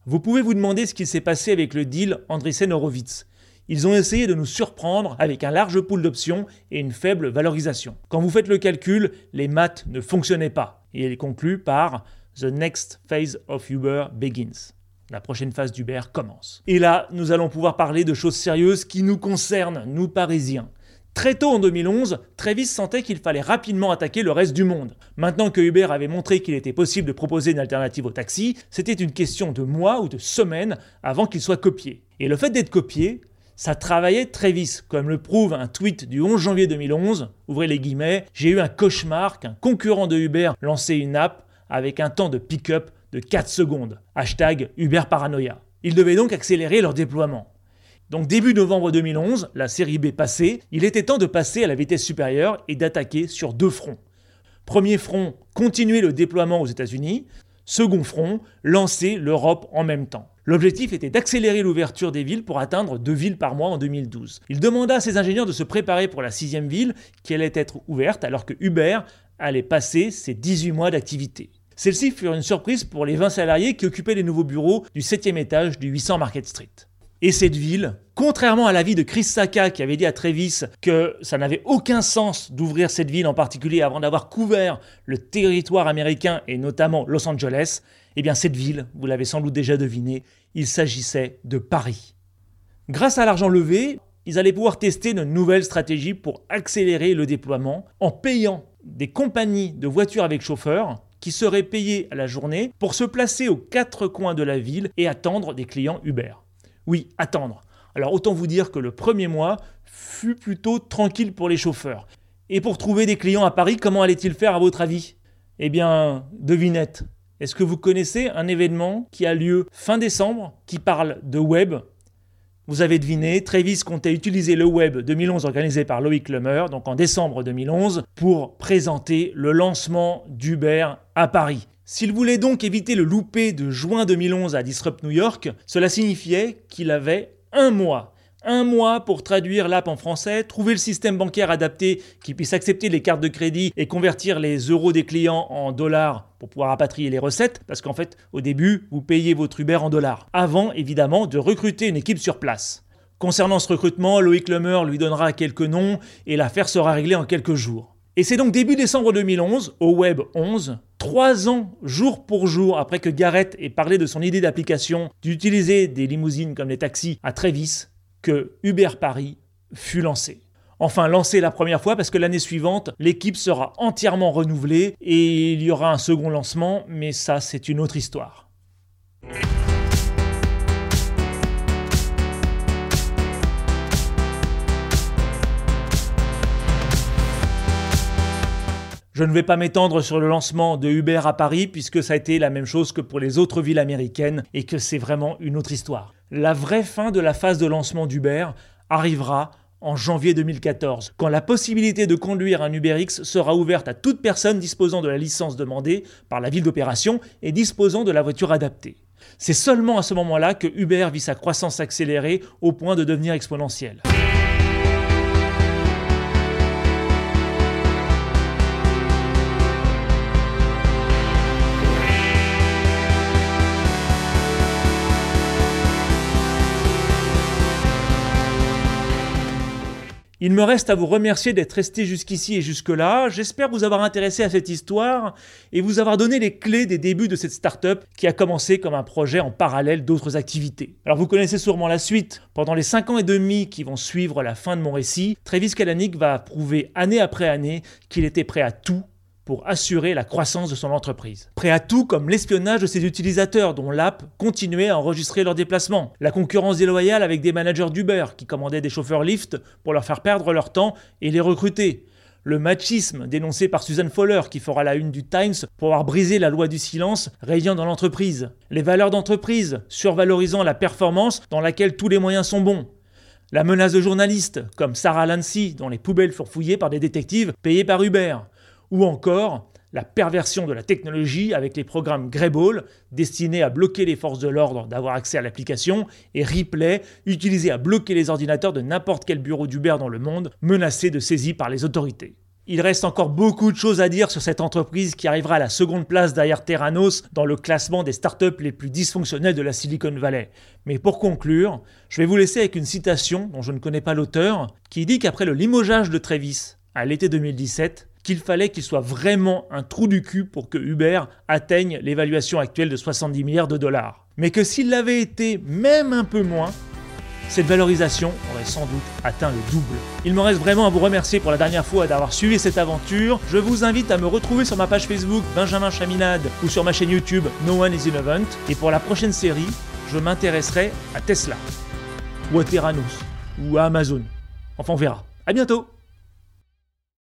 Vous pouvez vous demander ce qu'il s'est passé avec le deal Andreessen-Horowitz. Ils ont essayé de nous surprendre avec un large pool d'options et une faible valorisation. Quand vous faites le calcul, les maths ne fonctionnaient pas. Et il conclut par The next phase of Uber begins. La prochaine phase d'Uber commence. Et là, nous allons pouvoir parler de choses sérieuses qui nous concernent, nous Parisiens. Très tôt en 2011, Travis sentait qu'il fallait rapidement attaquer le reste du monde. Maintenant que Uber avait montré qu'il était possible de proposer une alternative au taxi, c'était une question de mois ou de semaines avant qu'il soit copié. Et le fait d'être copié, ça travaillait Travis, comme le prouve un tweet du 11 janvier 2011. Ouvrez les guillemets, j'ai eu un cauchemar qu'un concurrent de Uber lançait une app avec un temps de pick-up de 4 secondes. Hashtag Uber. Ils devaient donc accélérer leur déploiement. Donc début novembre 2011, la série B passée, il était temps de passer à la vitesse supérieure et d'attaquer sur deux fronts. Premier front, continuer le déploiement aux États-Unis. Second front, lancer l'Europe en même temps. L'objectif était d'accélérer l'ouverture des villes pour atteindre deux villes par mois en 2012. Il demanda à ses ingénieurs de se préparer pour la sixième ville qui allait être ouverte alors que Uber allait passer ses 18 mois d'activité. Celle-ci fut une surprise pour les 20 salariés qui occupaient les nouveaux bureaux du 7e étage du 800 Market Street. Et cette ville, contrairement à l'avis de Chris Saka qui avait dit à Travis que ça n'avait aucun sens d'ouvrir cette ville en particulier avant d'avoir couvert le territoire américain et notamment Los Angeles, eh bien cette ville, vous l'avez sans doute déjà deviné, il s'agissait de Paris. Grâce à l'argent levé, ils allaient pouvoir tester une nouvelle stratégie pour accélérer le déploiement en payant des compagnies de voitures avec chauffeurs qui seraient payées à la journée pour se placer aux quatre coins de la ville et attendre des clients Uber. Oui, attendre. Alors autant vous dire que le premier mois fut plutôt tranquille pour les chauffeurs. Et pour trouver des clients à Paris, comment allait-il faire à votre avis? Eh bien, devinette. Est-ce que vous connaissez un événement qui a lieu fin décembre qui parle de web? Vous avez deviné, Travis comptait utiliser le web 2011 organisé par Loïc Lemer, donc en décembre 2011, pour présenter le lancement d'Uber à Paris. S'il voulait donc éviter le loupé de juin 2011 à Disrupt New York, cela signifiait qu'il avait un mois un mois pour traduire l'app en français, trouver le système bancaire adapté qui puisse accepter les cartes de crédit et convertir les euros des clients en dollars pour pouvoir rapatrier les recettes, parce qu'en fait, au début, vous payez votre Uber en dollars, avant évidemment de recruter une équipe sur place. Concernant ce recrutement, Loïc Lemer lui donnera quelques noms et l'affaire sera réglée en quelques jours. Et c'est donc début décembre 2011, au Web 11, trois ans jour pour jour après que Garrett ait parlé de son idée d'application d'utiliser des limousines comme les taxis à Trévis, que Uber Paris fut lancé. Enfin, lancé la première fois parce que l'année suivante, l'équipe sera entièrement renouvelée et il y aura un second lancement, mais ça, c'est une autre histoire. Je ne vais pas m'étendre sur le lancement de Uber à Paris puisque ça a été la même chose que pour les autres villes américaines et que c'est vraiment une autre histoire. La vraie fin de la phase de lancement d'Uber arrivera en janvier 2014, quand la possibilité de conduire un UberX sera ouverte à toute personne disposant de la licence demandée par la ville d'opération et disposant de la voiture adaptée. C'est seulement à ce moment-là que Uber vit sa croissance accélérée au point de devenir exponentielle. Il me reste à vous remercier d'être resté jusqu'ici et jusque-là. J'espère vous avoir intéressé à cette histoire et vous avoir donné les clés des débuts de cette start-up qui a commencé comme un projet en parallèle d'autres activités. Alors vous connaissez sûrement la suite. Pendant les 5 ans et demi qui vont suivre la fin de mon récit, Travis Kalanick va prouver année après année qu'il était prêt à tout pour assurer la croissance de son entreprise. Prêt à tout comme l'espionnage de ses utilisateurs dont l'app continuait à enregistrer leurs déplacements, la concurrence déloyale avec des managers d'Uber qui commandaient des chauffeurs Lyft pour leur faire perdre leur temps et les recruter, le machisme dénoncé par Susan Fowler qui fera la une du Times pour avoir brisé la loi du silence régnant dans l'entreprise, les valeurs d'entreprise survalorisant la performance dans laquelle tous les moyens sont bons, la menace de journalistes comme Sarah Lancy dont les poubelles furent fouillées par des détectives payés par Uber, ou encore la perversion de la technologie avec les programmes Greyball, destinés à bloquer les forces de l'ordre d'avoir accès à l'application, et Replay, utilisé à bloquer les ordinateurs de n'importe quel bureau d'Uber dans le monde, menacés de saisie par les autorités. Il reste encore beaucoup de choses à dire sur cette entreprise qui arrivera à la seconde place derrière Terranos dans le classement des startups les plus dysfonctionnelles de la Silicon Valley. Mais pour conclure, je vais vous laisser avec une citation dont je ne connais pas l'auteur, qui dit qu'après le limogeage de Travis à l'été 2017, qu'il fallait qu'il soit vraiment un trou du cul pour que Uber atteigne l'évaluation actuelle de 70 milliards de dollars. Mais que s'il l'avait été même un peu moins, cette valorisation aurait sans doute atteint le double. Il me reste vraiment à vous remercier pour la dernière fois d'avoir suivi cette aventure. Je vous invite à me retrouver sur ma page Facebook Benjamin Chaminade ou sur ma chaîne YouTube No One is in Event. Et pour la prochaine série, je m'intéresserai à Tesla, ou à Terranos, ou à Amazon. Enfin, on verra. À bientôt